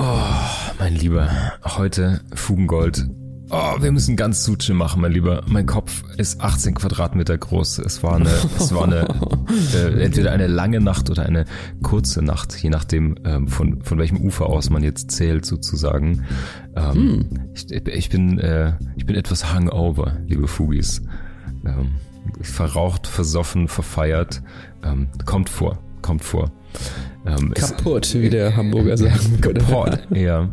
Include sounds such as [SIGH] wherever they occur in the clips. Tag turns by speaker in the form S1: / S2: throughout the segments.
S1: Oh, mein Lieber, heute Fugengold. Oh, wir müssen ganz Suche machen, mein Lieber. Mein Kopf ist 18 Quadratmeter groß. Es war eine, es war eine, [LAUGHS] äh, entweder eine lange Nacht oder eine kurze Nacht, je nachdem, ähm, von, von welchem Ufer aus man jetzt zählt, sozusagen. Ähm, hm. ich, ich, bin, äh, ich bin etwas hungover, liebe Fugis. Ähm, verraucht, versoffen, verfeiert. Ähm, kommt vor, kommt vor.
S2: Ähm, Kaputt, es, wie der Hamburger sagen würde.
S1: Kaputt, ja.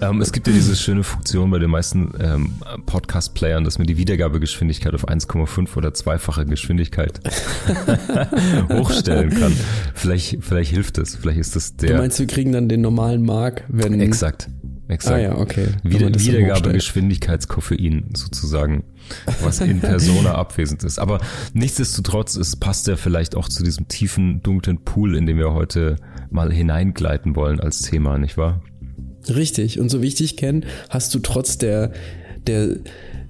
S1: Ähm, es gibt ja diese schöne Funktion bei den meisten ähm, Podcast-Playern, dass man die Wiedergabegeschwindigkeit auf 1,5 oder zweifache Geschwindigkeit [LAUGHS] hochstellen kann. Vielleicht, vielleicht hilft es. Vielleicht ist das der.
S2: Du meinst, wir kriegen dann den normalen Mark, wenn.
S1: Exakt. Exakt. Ah
S2: ja, okay.
S1: Wieder, Wiedergabegeschwindigkeitskoffein sozusagen, was in Persona [LAUGHS] abwesend ist. Aber nichtsdestotrotz, es passt ja vielleicht auch zu diesem tiefen, dunklen Pool, in dem wir heute mal hineingleiten wollen als Thema, nicht wahr?
S2: Richtig. Und so wie ich dich kenne, hast du trotz der, der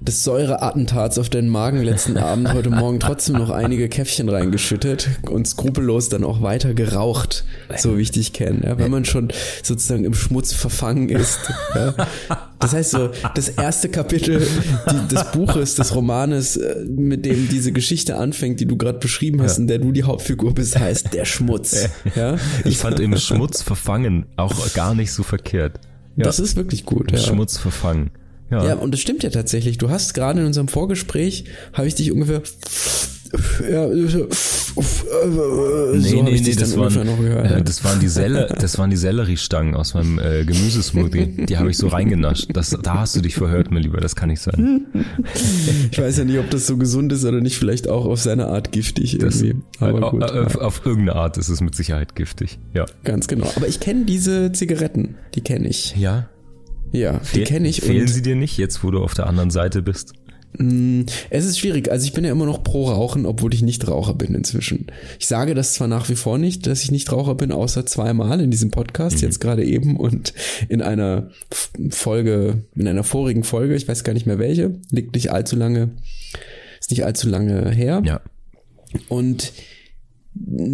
S2: des Säureattentats auf deinen Magen letzten [LAUGHS] Abend heute Morgen trotzdem noch einige Käffchen reingeschüttet und skrupellos dann auch weiter geraucht, so wie ich dich kenne. Ja, wenn man schon sozusagen im Schmutz verfangen ist. Ja. Das heißt so, das erste Kapitel die, des Buches, des Romanes, äh, mit dem diese Geschichte anfängt, die du gerade beschrieben hast, ja. in der du die Hauptfigur bist, heißt der Schmutz. Ja?
S1: Ich fand im Schmutz verfangen auch gar nicht so verkehrt.
S2: Ja. Das ist wirklich gut. Ja.
S1: Schmutz verfangen.
S2: Ja. ja, und das stimmt ja tatsächlich. Du hast gerade in unserem Vorgespräch, habe ich dich ungefähr [LAUGHS] ja, so,
S1: nee, nee, nee, das waren, äh, das waren die Selle, das waren die Selleriestangen aus meinem äh, Gemüsesmoothie. Die habe ich so reingenascht. Das, da hast du dich verhört, mein Lieber. Das kann nicht sein.
S2: Ich weiß ja nicht, ob das so gesund ist oder nicht. Vielleicht auch auf seine Art giftig irgendwie. Aber
S1: gut. Auf, auf irgendeine Art ist es mit Sicherheit giftig. Ja.
S2: Ganz genau. Aber ich kenne diese Zigaretten. Die kenne ich.
S1: Ja.
S2: Ja, die kenne ich.
S1: Fehlen sie dir nicht, jetzt wo du auf der anderen Seite bist?
S2: Mm, es ist schwierig. Also ich bin ja immer noch pro Rauchen, obwohl ich nicht Raucher bin inzwischen. Ich sage das zwar nach wie vor nicht, dass ich nicht Raucher bin, außer zweimal in diesem Podcast, mhm. jetzt gerade eben und in einer Folge, in einer vorigen Folge, ich weiß gar nicht mehr welche, liegt nicht allzu lange, ist nicht allzu lange her.
S1: Ja.
S2: Und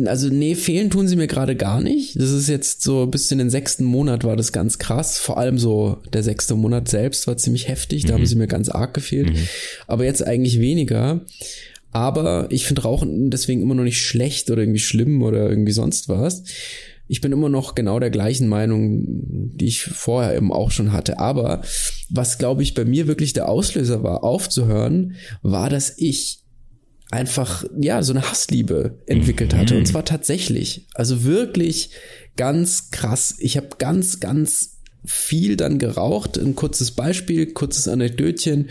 S2: also nee, fehlen tun sie mir gerade gar nicht. Das ist jetzt so bis in den sechsten Monat war das ganz krass. Vor allem so der sechste Monat selbst war ziemlich heftig. Da mhm. haben sie mir ganz arg gefehlt. Mhm. Aber jetzt eigentlich weniger. Aber ich finde Rauchen deswegen immer noch nicht schlecht oder irgendwie schlimm oder irgendwie sonst was. Ich bin immer noch genau der gleichen Meinung, die ich vorher eben auch schon hatte. Aber was, glaube ich, bei mir wirklich der Auslöser war, aufzuhören, war, dass ich einfach, ja, so eine Hassliebe entwickelt hatte. Mhm. Und zwar tatsächlich. Also wirklich ganz krass. Ich habe ganz, ganz viel dann geraucht. Ein kurzes Beispiel, kurzes Anekdötchen.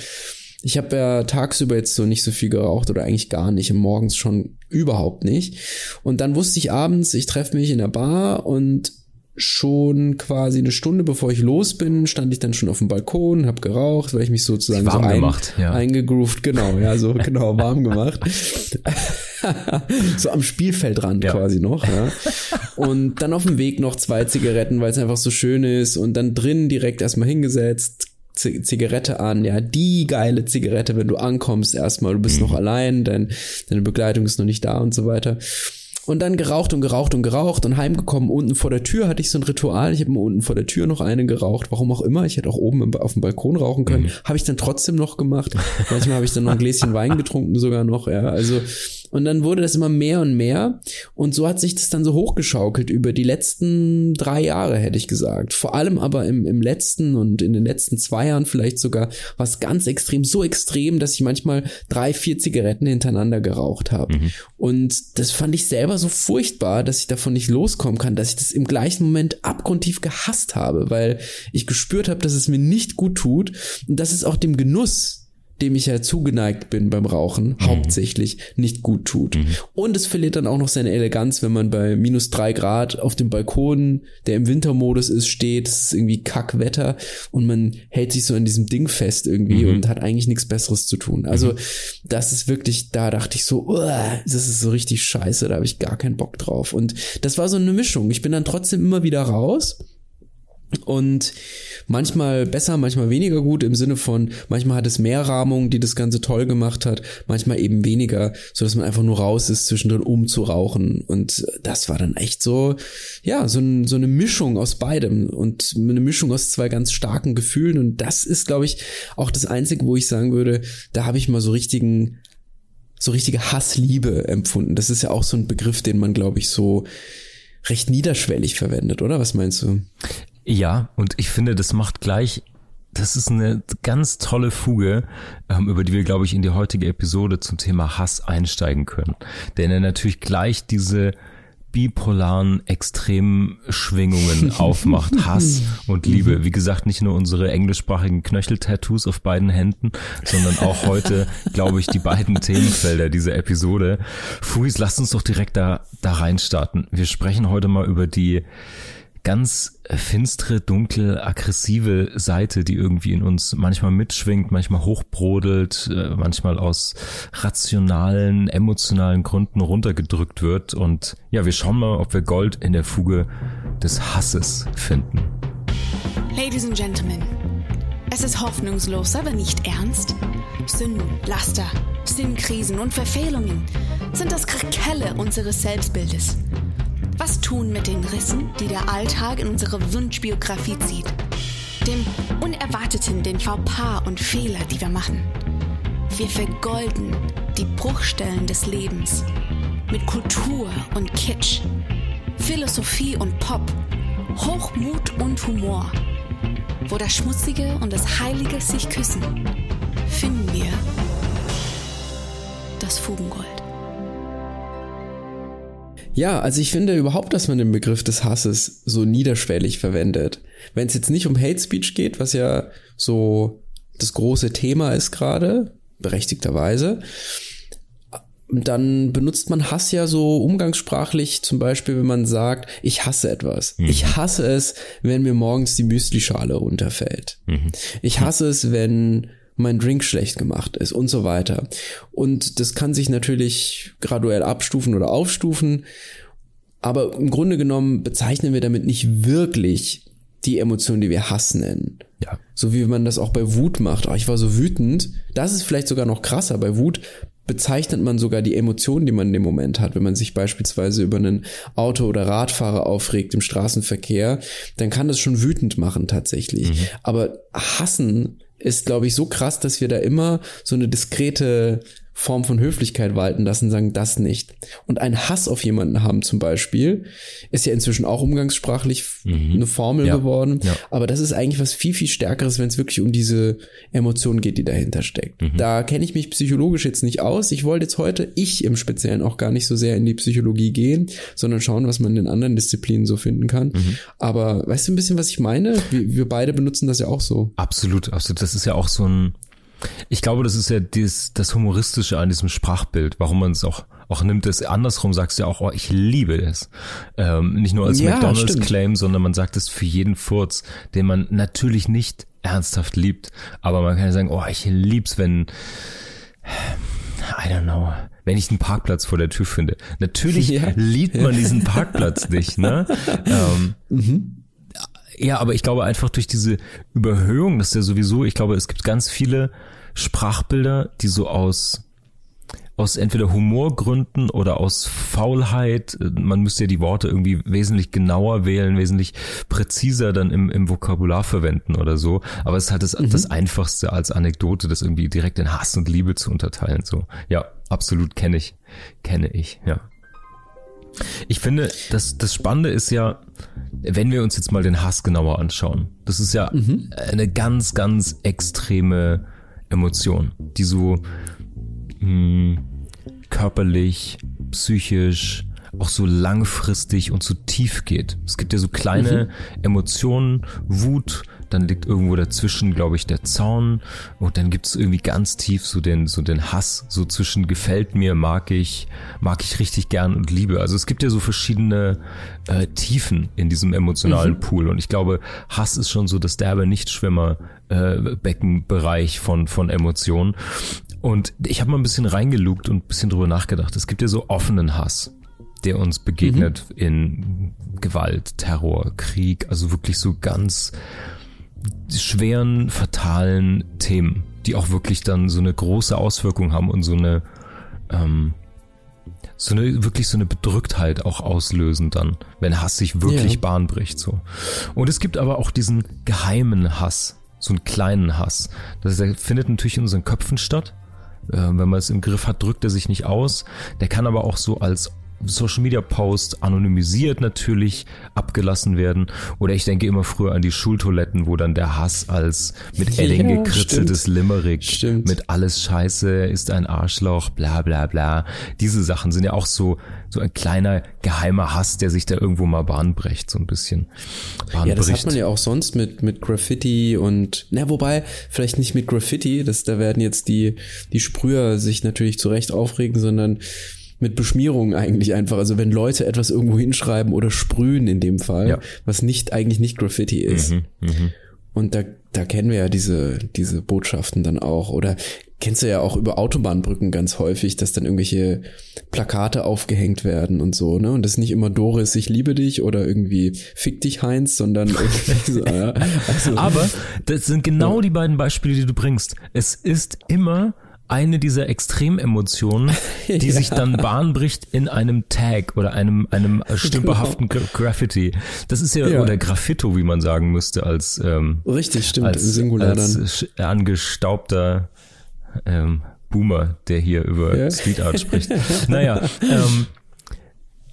S2: Ich habe ja tagsüber jetzt so nicht so viel geraucht oder eigentlich gar nicht und morgens schon überhaupt nicht. Und dann wusste ich abends, ich treffe mich in der Bar und schon quasi eine Stunde bevor ich los bin, stand ich dann schon auf dem Balkon, habe geraucht, weil ich mich sozusagen
S1: warm
S2: so
S1: ein, gemacht, ja.
S2: eingegroovt, genau, ja, so [LAUGHS] genau warm gemacht. [LAUGHS] so am Spielfeldrand ja. quasi noch, ja. Und dann auf dem Weg noch zwei Zigaretten, weil es einfach so schön ist und dann drin direkt erstmal hingesetzt, Zigarette an, ja, die geile Zigarette, wenn du ankommst erstmal, du bist mhm. noch allein, dein, deine Begleitung ist noch nicht da und so weiter. Und dann geraucht und geraucht und geraucht und heimgekommen. Unten vor der Tür hatte ich so ein Ritual. Ich habe mir unten vor der Tür noch eine geraucht. Warum auch immer. Ich hätte auch oben auf dem Balkon rauchen können. Mhm. Habe ich dann trotzdem noch gemacht. Manchmal habe ich dann noch ein Gläschen Wein getrunken sogar noch. Ja, also und dann wurde das immer mehr und mehr. Und so hat sich das dann so hochgeschaukelt über die letzten drei Jahre, hätte ich gesagt. Vor allem aber im, im letzten und in den letzten zwei Jahren vielleicht sogar was ganz extrem, so extrem, dass ich manchmal drei, vier Zigaretten hintereinander geraucht habe. Mhm. Und das fand ich selber so furchtbar, dass ich davon nicht loskommen kann, dass ich das im gleichen Moment abgrundtief gehasst habe, weil ich gespürt habe, dass es mir nicht gut tut und dass es auch dem Genuss dem ich ja zugeneigt bin beim Rauchen, mhm. hauptsächlich nicht gut tut. Mhm. Und es verliert dann auch noch seine Eleganz, wenn man bei minus drei Grad auf dem Balkon, der im Wintermodus ist, steht, es ist irgendwie Kackwetter und man hält sich so an diesem Ding fest irgendwie mhm. und hat eigentlich nichts Besseres zu tun. Also mhm. das ist wirklich, da dachte ich so, das ist so richtig scheiße, da habe ich gar keinen Bock drauf. Und das war so eine Mischung. Ich bin dann trotzdem immer wieder raus und manchmal besser, manchmal weniger gut im Sinne von, manchmal hat es mehr Rahmung, die das Ganze toll gemacht hat, manchmal eben weniger, so dass man einfach nur raus ist, zwischendrin rauchen. Und das war dann echt so, ja, so, ein, so eine Mischung aus beidem und eine Mischung aus zwei ganz starken Gefühlen. Und das ist, glaube ich, auch das Einzige, wo ich sagen würde, da habe ich mal so richtigen so richtige Hassliebe empfunden. Das ist ja auch so ein Begriff, den man, glaube ich, so recht niederschwellig verwendet, oder? Was meinst du?
S1: Ja, und ich finde, das macht gleich, das ist eine ganz tolle Fuge, ähm, über die wir, glaube ich, in die heutige Episode zum Thema Hass einsteigen können. Denn er natürlich gleich diese bipolaren extremen Schwingungen [LAUGHS] aufmacht. Hass und Liebe. Wie gesagt, nicht nur unsere englischsprachigen Knöchel-Tattoos auf beiden Händen, sondern auch heute, glaube ich, die beiden Themenfelder dieser Episode. Fuis, lasst uns doch direkt da, da reinstarten. Wir sprechen heute mal über die ganz finstere, dunkle, aggressive Seite, die irgendwie in uns manchmal mitschwingt, manchmal hochbrodelt, äh, manchmal aus rationalen, emotionalen Gründen runtergedrückt wird. Und ja, wir schauen mal, ob wir Gold in der Fuge des Hasses finden.
S3: Ladies and Gentlemen, es ist hoffnungslos, aber nicht ernst. Sünden, Laster, Sinnkrisen und Verfehlungen sind das Krakelle unseres Selbstbildes. Was tun mit den Rissen, die der Alltag in unsere Wunschbiografie zieht? Dem Unerwarteten, den Fauxpas und Fehler, die wir machen. Wir vergolden die Bruchstellen des Lebens mit Kultur und Kitsch, Philosophie und Pop, Hochmut und Humor. Wo das Schmutzige und das Heilige sich küssen, finden wir das Fugengold.
S2: Ja, also ich finde überhaupt, dass man den Begriff des Hasses so niederschwellig verwendet. Wenn es jetzt nicht um Hate Speech geht, was ja so das große Thema ist gerade, berechtigterweise, dann benutzt man Hass ja so umgangssprachlich, zum Beispiel, wenn man sagt, ich hasse etwas. Mhm. Ich hasse es, wenn mir morgens die Müslischale runterfällt. Mhm. Ich hasse es, wenn mein Drink schlecht gemacht ist und so weiter. Und das kann sich natürlich graduell abstufen oder aufstufen. Aber im Grunde genommen bezeichnen wir damit nicht wirklich die Emotionen, die wir Hass nennen. Ja. So wie man das auch bei Wut macht. Oh, ich war so wütend. Das ist vielleicht sogar noch krasser. Bei Wut bezeichnet man sogar die Emotionen, die man in dem Moment hat. Wenn man sich beispielsweise über einen Auto- oder Radfahrer aufregt im Straßenverkehr, dann kann das schon wütend machen tatsächlich. Mhm. Aber hassen ist, glaube ich, so krass, dass wir da immer so eine diskrete Form von Höflichkeit walten lassen, sagen das nicht. Und ein Hass auf jemanden haben zum Beispiel, ist ja inzwischen auch umgangssprachlich mhm. eine Formel ja. geworden. Ja. Aber das ist eigentlich was viel, viel Stärkeres, wenn es wirklich um diese Emotion geht, die dahinter steckt. Mhm. Da kenne ich mich psychologisch jetzt nicht aus. Ich wollte jetzt heute, ich im Speziellen, auch gar nicht so sehr in die Psychologie gehen, sondern schauen, was man in den anderen Disziplinen so finden kann. Mhm. Aber weißt du ein bisschen, was ich meine? Wir, wir beide benutzen das ja auch so.
S1: Absolut, absolut. Das ist ja auch so ein ich glaube, das ist ja das, das Humoristische an diesem Sprachbild, warum man es auch, auch nimmt. Es andersrum sagst du ja auch, oh, ich liebe es. Ähm, nicht nur als ja, McDonalds-Claim, sondern man sagt es für jeden Furz, den man natürlich nicht ernsthaft liebt. Aber man kann ja sagen, oh, ich lieb's, wenn, I don't know, wenn ich einen Parkplatz vor der Tür finde. Natürlich [LAUGHS] ja. liebt man diesen [LAUGHS] Parkplatz nicht, ne? Ähm, mhm. Ja, aber ich glaube einfach durch diese Überhöhung, dass ja sowieso, ich glaube, es gibt ganz viele Sprachbilder, die so aus aus entweder Humorgründen oder aus Faulheit, man müsste ja die Worte irgendwie wesentlich genauer wählen, wesentlich präziser dann im, im Vokabular verwenden oder so. Aber es ist halt das, mhm. das Einfachste als Anekdote, das irgendwie direkt in Hass und Liebe zu unterteilen. So, ja, absolut kenne ich, kenne ich, ja. Ich finde, das, das Spannende ist ja, wenn wir uns jetzt mal den Hass genauer anschauen, das ist ja mhm. eine ganz, ganz extreme Emotion, die so mh, hm, körperlich, psychisch, auch so langfristig und so tief geht. Es gibt ja so kleine mhm. Emotionen, Wut, dann liegt irgendwo dazwischen, glaube ich, der Zaun und dann gibt es irgendwie ganz tief so den, so den Hass, so zwischen gefällt mir, mag ich, mag ich richtig gern und liebe. Also es gibt ja so verschiedene äh, Tiefen in diesem emotionalen mhm. Pool und ich glaube, Hass ist schon so das derbe Nichtschwimmer äh, Beckenbereich von, von Emotionen. Und ich habe mal ein bisschen reingelugt und ein bisschen drüber nachgedacht. Es gibt ja so offenen Hass der uns begegnet mhm. in Gewalt, Terror, Krieg, also wirklich so ganz schweren, fatalen Themen, die auch wirklich dann so eine große Auswirkung haben und so eine, ähm, so eine, wirklich so eine Bedrücktheit auch auslösen dann, wenn Hass sich wirklich ja. Bahn bricht, so. Und es gibt aber auch diesen geheimen Hass, so einen kleinen Hass. Das der findet natürlich in unseren Köpfen statt. Äh, wenn man es im Griff hat, drückt er sich nicht aus. Der kann aber auch so als Social Media Post anonymisiert natürlich abgelassen werden. Oder ich denke immer früher an die Schultoiletten, wo dann der Hass als mit Edding ja, gekritzeltes stimmt. Limerick, stimmt. mit alles Scheiße, ist ein Arschloch, bla bla bla. Diese Sachen sind ja auch so, so ein kleiner geheimer Hass, der sich da irgendwo mal Bahn bricht, so ein bisschen.
S2: Bahn ja, das hat man ja auch sonst mit, mit Graffiti und, na, wobei, vielleicht nicht mit Graffiti, das, da werden jetzt die, die Sprüher sich natürlich zu Recht aufregen, sondern mit Beschmierung eigentlich einfach. Also wenn Leute etwas irgendwo hinschreiben oder sprühen in dem Fall, ja. was nicht eigentlich nicht Graffiti ist. Mhm, mh. Und da, da kennen wir ja diese, diese Botschaften dann auch. Oder kennst du ja auch über Autobahnbrücken ganz häufig, dass dann irgendwelche Plakate aufgehängt werden und so, ne? Und das ist nicht immer Doris, ich liebe dich oder irgendwie fick dich Heinz, sondern [LAUGHS] irgendwie so, ja.
S1: Also, Aber das sind genau ja. die beiden Beispiele, die du bringst. Es ist immer eine dieser Extrememotionen, [LAUGHS] die ja. sich dann Bahn bricht in einem Tag oder einem, einem [LAUGHS] stümperhaften genau. Graffiti. Das ist ja, ja, oder Graffito, wie man sagen müsste, als, ähm,
S2: Richtig, stimmt,
S1: als, Singular als dann. angestaubter ähm, Boomer, der hier über ja. Street Art spricht. [LAUGHS] naja, ähm,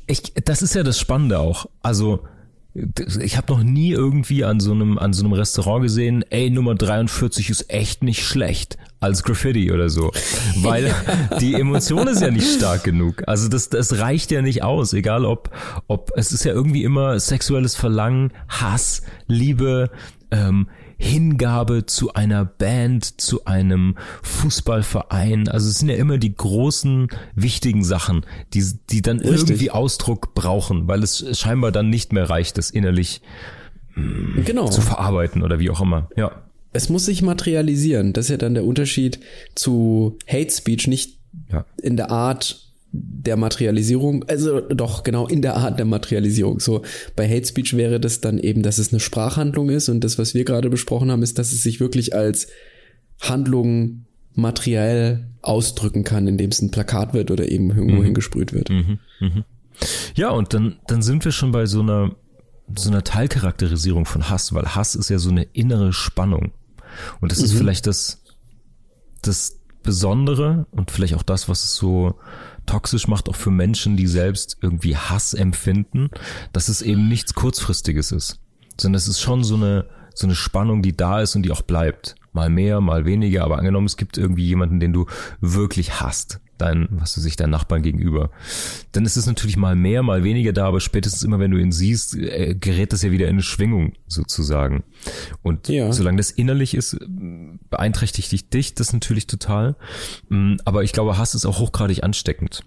S1: ich, das ist ja das Spannende auch. Also, ich habe noch nie irgendwie an so einem an so einem Restaurant gesehen, ey Nummer 43 ist echt nicht schlecht als Graffiti oder so, weil [LAUGHS] die Emotion ist ja nicht stark genug. Also das das reicht ja nicht aus, egal ob ob es ist ja irgendwie immer sexuelles Verlangen, Hass, Liebe, ähm, Hingabe zu einer Band, zu einem Fußballverein. Also es sind ja immer die großen, wichtigen Sachen, die, die dann Richtig. irgendwie Ausdruck brauchen, weil es scheinbar dann nicht mehr reicht, das innerlich mm, genau. zu verarbeiten oder wie auch immer. Ja.
S2: Es muss sich materialisieren. Das ist ja dann der Unterschied zu Hate Speech, nicht ja. in der Art, der Materialisierung, also doch genau in der Art der Materialisierung. So bei Hate Speech wäre das dann eben, dass es eine Sprachhandlung ist und das, was wir gerade besprochen haben, ist, dass es sich wirklich als Handlung materiell ausdrücken kann, indem es ein Plakat wird oder eben irgendwo mhm. hingesprüht wird. Mhm.
S1: Mhm. Ja, und dann, dann sind wir schon bei so einer, so einer Teilcharakterisierung von Hass, weil Hass ist ja so eine innere Spannung. Und das ist mhm. vielleicht das, das Besondere und vielleicht auch das, was es so toxisch macht, auch für Menschen, die selbst irgendwie Hass empfinden, dass es eben nichts Kurzfristiges ist, sondern es ist schon so eine, so eine Spannung, die da ist und die auch bleibt. Mal mehr, mal weniger, aber angenommen, es gibt irgendwie jemanden, den du wirklich hasst, dein, was du sich dein Nachbarn gegenüber, dann ist es natürlich mal mehr, mal weniger da, aber spätestens immer, wenn du ihn siehst, äh, gerät das ja wieder in eine Schwingung sozusagen. Und ja. solange das innerlich ist, beeinträchtigt dich, dich das natürlich total. Mm, aber ich glaube, Hass ist auch hochgradig ansteckend.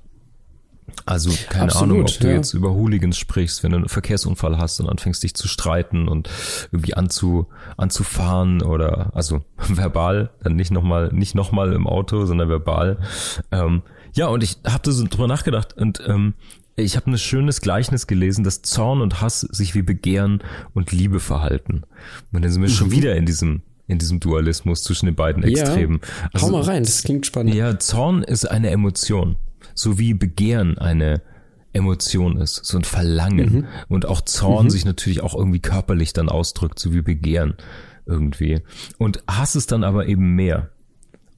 S1: Also keine Absolut, Ahnung, ob du ja. jetzt über Hooligans sprichst, wenn du einen Verkehrsunfall hast und anfängst dich zu streiten und irgendwie anzu, anzufahren oder also [LAUGHS] verbal, dann nicht nochmal nicht noch mal im Auto, sondern verbal. Ähm, ja, und ich habe so drüber nachgedacht und ähm, ich habe ein schönes Gleichnis gelesen, dass Zorn und Hass sich wie Begehren und Liebe verhalten. Und dann sind wir mhm. schon wieder in diesem in diesem Dualismus zwischen den beiden Extremen.
S2: Ja, also, hau mal rein, das klingt spannend.
S1: Ja, Zorn ist eine Emotion so wie Begehren eine Emotion ist, so ein Verlangen. Mhm. Und auch Zorn mhm. sich natürlich auch irgendwie körperlich dann ausdrückt, so wie Begehren irgendwie. Und Hass ist dann aber eben mehr.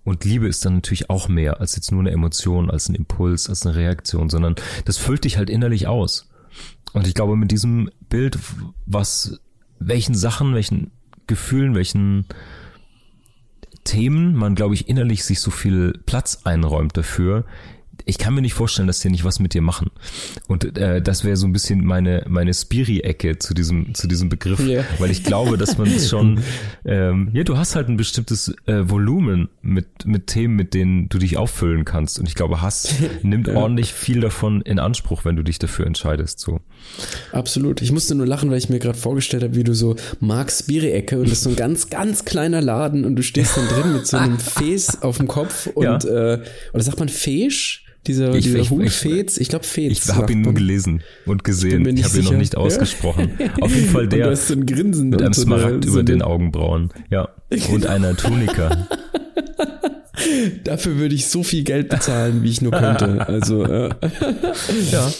S1: Und Liebe ist dann natürlich auch mehr als jetzt nur eine Emotion, als ein Impuls, als eine Reaktion, sondern das füllt dich halt innerlich aus. Und ich glaube, mit diesem Bild, was, welchen Sachen, welchen Gefühlen, welchen Themen man, glaube ich, innerlich sich so viel Platz einräumt dafür, ich kann mir nicht vorstellen, dass die nicht was mit dir machen. Und äh, das wäre so ein bisschen meine meine Spiri-Ecke zu diesem zu diesem Begriff, yeah. weil ich glaube, dass man schon [LAUGHS] ähm, ja, du hast halt ein bestimmtes äh, Volumen mit mit Themen, mit denen du dich auffüllen kannst. Und ich glaube, Hass [LAUGHS] nimmt ordentlich viel davon in Anspruch, wenn du dich dafür entscheidest. So.
S2: Absolut. Ich musste nur lachen, weil ich mir gerade vorgestellt habe, wie du so magst Spiri-Ecke und das ist so ein ganz ganz kleiner Laden und du stehst dann drin mit so einem Fes auf dem Kopf und ja. äh, oder sagt man Fesch? Dieser,
S1: Ich-
S2: dieser
S1: ich-
S2: Hut,
S1: ich-
S2: Fez, ich glaube Fez.
S1: Ich habe ihn nur gelesen und gesehen. Ich,
S2: nicht
S1: habe ihn noch nicht
S2: Ja.
S1: ausgesprochen. [LAUGHS] Auf jeden Fall
S2: Und du
S1: der
S2: hast so ein Grinsen
S1: mit einem
S2: so
S1: Smaragd
S2: so
S1: über den Augenbrauen. Ja. [LAUGHS] Und einer Tunika. [LAUGHS]
S2: Dafür würde ich so viel Geld bezahlen, wie ich nur könnte. Also, äh,
S1: Ja.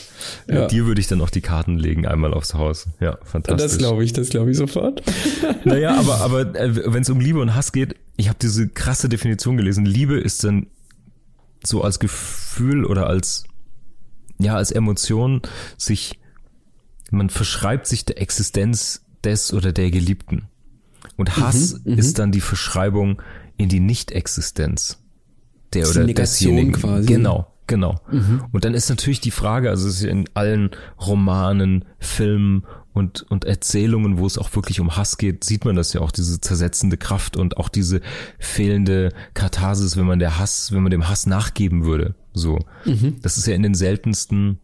S2: Ja.
S1: Dir würde ich dann auch die Karten legen, einmal aufs Haus. Ja, fantastisch.
S2: das glaube ich, das glaube ich sofort.
S1: Naja, aber, aber äh, wenn es um Liebe und Hass geht, ich habe diese krasse Definition gelesen. Liebe ist dann so als Gefühl oder als, ja, als Emotion sich, man verschreibt sich der Existenz des oder der Geliebten. Und Hass ist dann die Verschreibung in die Nicht-Existenz der
S2: Das
S1: oder
S2: Negation
S1: desjenigen.
S2: quasi.
S1: Genau, genau. Und dann ist natürlich die Frage, also es ist in allen Romanen, Filmen und, und Erzählungen, wo es auch wirklich um Hass geht, sieht man das ja auch, diese zersetzende Kraft und auch diese fehlende Katharsis, wenn man der Hass, wenn man dem Hass nachgeben würde. So. Das ist ja in den seltensten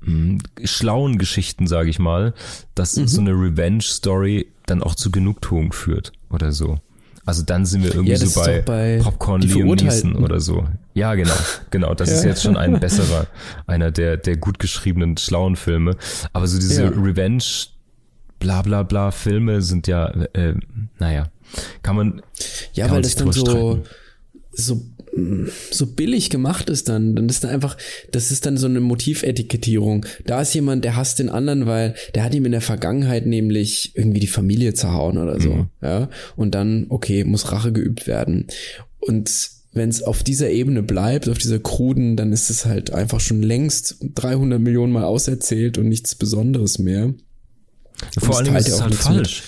S1: mh, schlauen Geschichten, sage ich mal, dass so eine Revenge-Story dann auch zu Genugtuung führt oder so. Also dann sind wir irgendwie
S2: Ja,
S1: so
S2: ist
S1: bei,
S2: bei
S1: Popcorn Liam. Neeson oder so. Ja, genau, genau. Das [LAUGHS] ist
S2: Ja.
S1: jetzt schon ein besserer, einer der, der gut geschriebenen, schlauen Filme. Aber so diese
S2: Ja.
S1: Revenge, bla bla bla Filme sind ja, äh, naja, kann man.
S2: Ja,
S1: kann
S2: weil
S1: man
S2: das dann so,
S1: streiten.
S2: so, so billig gemacht ist dann. Dann ist da einfach, das ist dann so eine Motivetikettierung. Da ist jemand, der hasst den anderen, weil der hat ihm in der Vergangenheit nämlich irgendwie die Familie zerhauen oder so.
S1: Mhm.
S2: Ja. Und dann, okay, muss Rache geübt werden. Und wenn es auf dieser Ebene bleibt, auf dieser kruden, dann ist es halt einfach schon längst 300 Millionen Mal auserzählt und nichts Besonderes mehr.
S1: Vor
S2: teilt
S1: ist
S2: ja
S1: es
S2: auch
S1: halt
S2: nichts mit.
S1: falsch.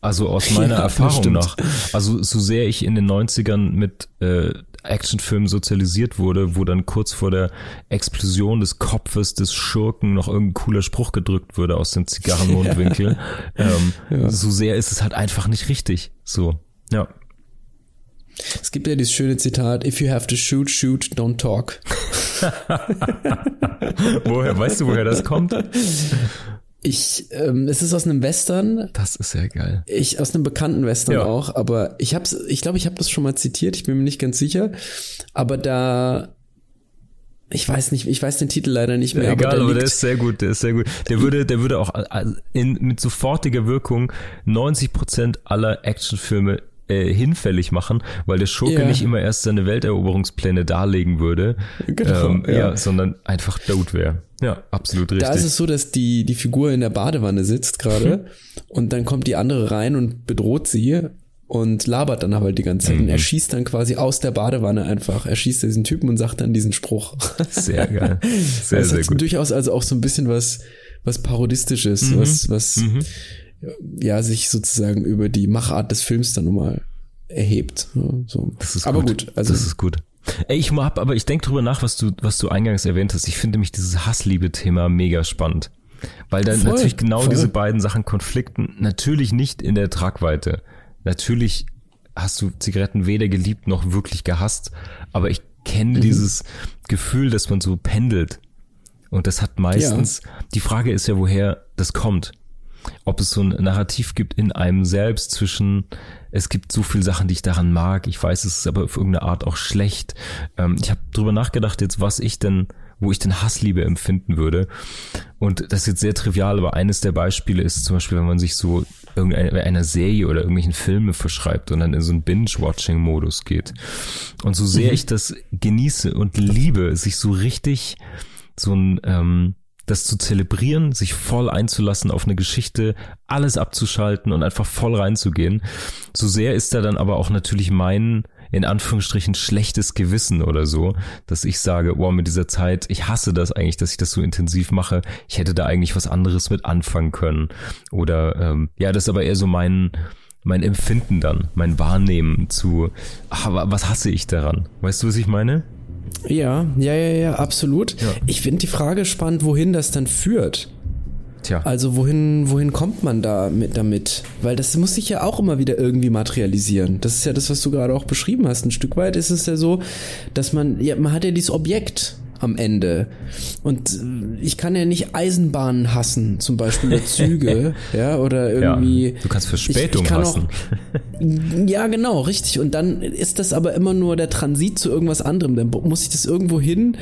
S1: Also aus [LAUGHS] meiner
S2: Ja,
S1: Erfahrung nach. Also so sehr ich in den 90ern mit äh, Actionfilmen sozialisiert wurde, wo dann kurz vor der Explosion des Kopfes des Schurken noch irgendein cooler Spruch gedrückt würde aus dem Zigarrenmundwinkel, [LAUGHS] ähm, so sehr ist es halt einfach nicht richtig. So, ja.
S2: Es gibt ja dieses schöne Zitat, if you have to shoot, shoot, don't talk. [LAUGHS]
S1: Woher, weißt du, woher das kommt? [LAUGHS]
S2: Ich, ähm, es ist aus einem Western,
S1: Das ist ja geil.
S2: ich aus einem bekannten Western
S1: Ja.
S2: auch, aber ich hab's, ich glaube, ich habe das schon mal zitiert, ich bin mir nicht ganz sicher, aber da ich weiß nicht, ich weiß den Titel leider nicht mehr,
S1: Egal,
S2: aber
S1: aber
S2: der
S1: der
S2: liegt,
S1: ist sehr gut, der ist sehr gut. Der würde, der würde auch äh, in, mit sofortiger Wirkung 90 Prozent aller Actionfilme äh, hinfällig machen, weil der Schurke
S2: Ja.
S1: nicht immer erst seine Welteroberungspläne darlegen würde,
S2: Genau,
S1: ähm, ja.
S2: ja.
S1: sondern einfach tot wäre. Ja, absolut richtig.
S2: da ist es so, dass die, die Figur in der Badewanne sitzt gerade und dann kommt die andere rein und bedroht sie und labert dann aber die ganze Zeit und er schießt dann quasi aus der Badewanne einfach, er schießt diesen Typen und sagt dann diesen Spruch.
S1: sehr geil. [LAUGHS] Sehr,
S2: das
S1: sehr
S2: hat
S1: gut.
S2: durchaus also auch so ein bisschen was, was Parodistisches, was, was,
S1: Mhm.
S2: Ja, sich sozusagen über die Machart des Films dann nochmal erhebt. Ja, so.
S1: Das ist
S2: Aber
S1: gut.
S2: gut, also
S1: das ist gut. Ey, ich hab, aber ich denk drüber nach, was du, was du eingangs erwähnt hast. Ich finde mich dieses Hassliebe-Thema mega spannend. Weil dann
S2: Voll,
S1: natürlich genau
S2: voll.
S1: diese beiden Sachen konflikten. Natürlich nicht in der Tragweite. Natürlich hast du Zigaretten weder geliebt noch wirklich gehasst. Aber ich kenne
S2: Mhm.
S1: dieses Gefühl, dass man so pendelt. Und das hat meistens, die Frage ist ja, woher das kommt. Ob es so ein Narrativ gibt in einem selbst zwischen, es gibt so viele Sachen, die ich daran mag, ich weiß, es ist aber auf irgendeine Art auch schlecht. Ähm, ich habe drüber nachgedacht jetzt, was ich denn, wo ich denn Hassliebe empfinden würde. Und das ist jetzt sehr trivial, aber eines der Beispiele ist zum Beispiel, wenn man sich so irgendeiner einer Serie oder irgendwelchen Filme verschreibt und dann in so einen Binge-Watching-Modus geht. Und so sehr ich das genieße und liebe, sich so richtig so ein ähm, das zu zelebrieren, sich voll einzulassen auf eine Geschichte, alles abzuschalten und einfach voll reinzugehen. So sehr ist da dann aber auch natürlich mein in Anführungsstrichen schlechtes Gewissen oder so, dass ich sage, wow, mit dieser Zeit, ich hasse das eigentlich, dass ich das so intensiv mache. Ich hätte da eigentlich was anderes mit anfangen können. Oder ähm, ja, das ist aber eher so mein mein Empfinden dann, mein Wahrnehmen zu, aber was hasse ich daran? Weißt du, was ich meine?
S2: Ja, ja, ja, ja, absolut.
S1: Ja.
S2: Ich finde die Frage spannend, wohin das dann führt.
S1: Tja.
S2: Also wohin, wohin kommt man da mit damit? Weil das muss sich ja auch immer wieder irgendwie materialisieren. Das ist ja das, was du gerade auch beschrieben hast. Ein Stück weit ist es ja so, dass man, ja, man hat ja dieses Objekt. Am Ende. Und äh, ich kann ja nicht Eisenbahnen hassen, zum Beispiel oder Züge, [LAUGHS] ja, oder irgendwie. Ja,
S1: du kannst Verspätung ich, ich kann hassen.
S2: Auch, [LAUGHS] ja, genau, richtig. Und dann ist das aber immer nur der Transit zu irgendwas anderem. Dann muss ich das irgendwo hin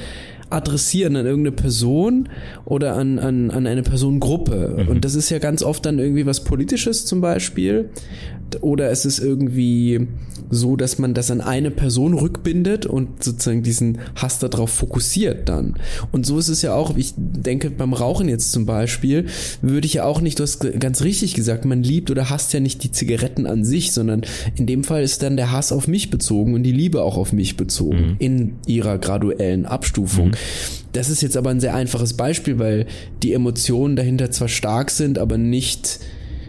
S2: adressieren an irgendeine Person oder an, an, an eine Personengruppe. Mhm. Und das ist ja ganz oft dann irgendwie was Politisches zum Beispiel. Oder es ist irgendwie so, dass man das an eine Person rückbindet und sozusagen diesen Hass darauf fokussiert dann. Und so ist es ja auch, ich denke beim Rauchen jetzt zum Beispiel, würde ich ja auch nicht, du hast ganz richtig gesagt, man liebt oder hasst ja nicht die Zigaretten an sich, sondern in dem Fall ist dann der Hass auf mich bezogen und die Liebe auch auf mich bezogen mhm. in ihrer graduellen Abstufung. Mhm. Das ist jetzt aber ein sehr einfaches Beispiel, weil die Emotionen dahinter zwar stark sind, aber nicht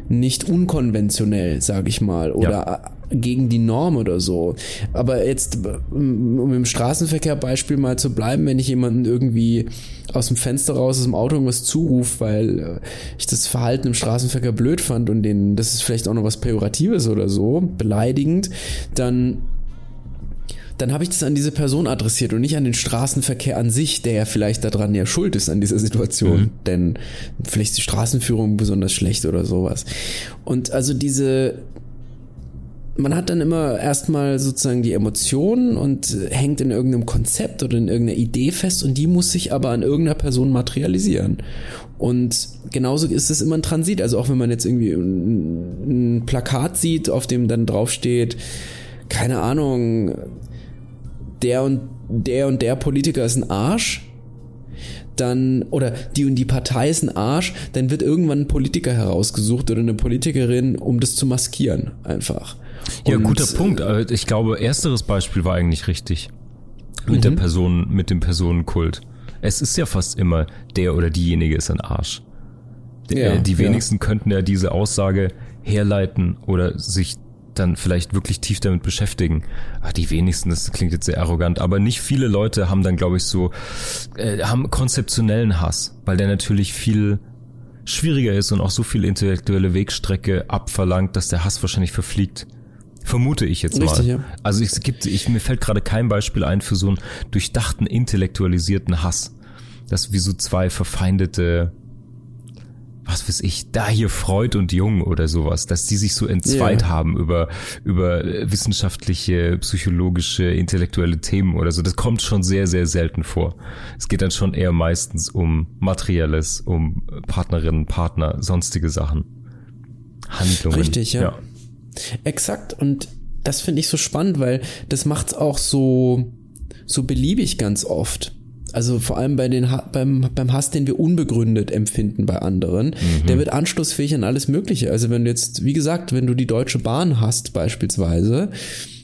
S2: nicht unkonventionell, sag ich mal, oder ja. gegen die Norm oder so. Aber jetzt, um im Straßenverkehrbeispiel mal zu bleiben, wenn ich jemanden irgendwie aus dem Fenster raus, aus dem Auto irgendwas zurufe, weil äh, ich das Verhalten im Straßenverkehr blöd fand und den, das ist vielleicht auch noch was Pejoratives oder so, beleidigend, dann dann habe ich das an diese Person adressiert und nicht an den Straßenverkehr an sich, der ja vielleicht daran ja schuld ist an dieser Situation. Mhm. Denn vielleicht ist die Straßenführung besonders schlecht oder sowas. Und also diese, man hat dann immer erstmal sozusagen die Emotionen und hängt in irgendeinem Konzept oder in irgendeiner Idee fest und die muss sich aber an irgendeiner Person materialisieren. Und genauso ist es immer ein Transit. Also auch wenn man jetzt irgendwie ein, ein Plakat sieht, auf dem dann draufsteht, keine Ahnung, der und der und der Politiker ist ein Arsch, dann, oder die und die Partei ist ein Arsch, dann wird irgendwann ein Politiker herausgesucht oder eine Politikerin, um das zu maskieren, einfach.
S1: Ja, und, guter Punkt. Ich glaube, ersteres Beispiel war eigentlich richtig. Mit mhm. der Person, mit dem Personenkult. Es ist ja fast immer, der oder diejenige ist ein Arsch. Ja, die wenigsten ja. könnten ja diese Aussage herleiten oder sich dann vielleicht wirklich tief damit beschäftigen. Ach, die wenigsten, das klingt jetzt sehr arrogant, aber nicht viele Leute haben dann, glaube ich, so, äh, haben konzeptionellen Hass, weil der natürlich viel schwieriger ist und auch so viel intellektuelle Wegstrecke abverlangt, dass der Hass wahrscheinlich verfliegt. Vermute ich jetzt Richtig, mal. Ja. Also es gibt, ich, mir fällt gerade kein Beispiel ein für so einen durchdachten, intellektualisierten Hass. Das wie so zwei verfeindete was weiß ich, da hier Freud und Jung oder sowas, dass die sich so entzweit yeah. haben über, über wissenschaftliche, psychologische, intellektuelle Themen oder so. Das kommt schon sehr, sehr selten vor. Es geht dann schon eher meistens um Materielles, um Partnerinnen, Partner, sonstige Sachen. Handlungen.
S2: Richtig, ja. ja. Exakt. Und das finde ich so spannend, weil das macht's auch so, so beliebig ganz oft also vor allem bei den beim, beim Hass, den wir unbegründet empfinden bei anderen, mhm. der wird anschlussfähig an alles Mögliche. Also wenn du jetzt, wie gesagt, wenn du die Deutsche Bahn hast beispielsweise,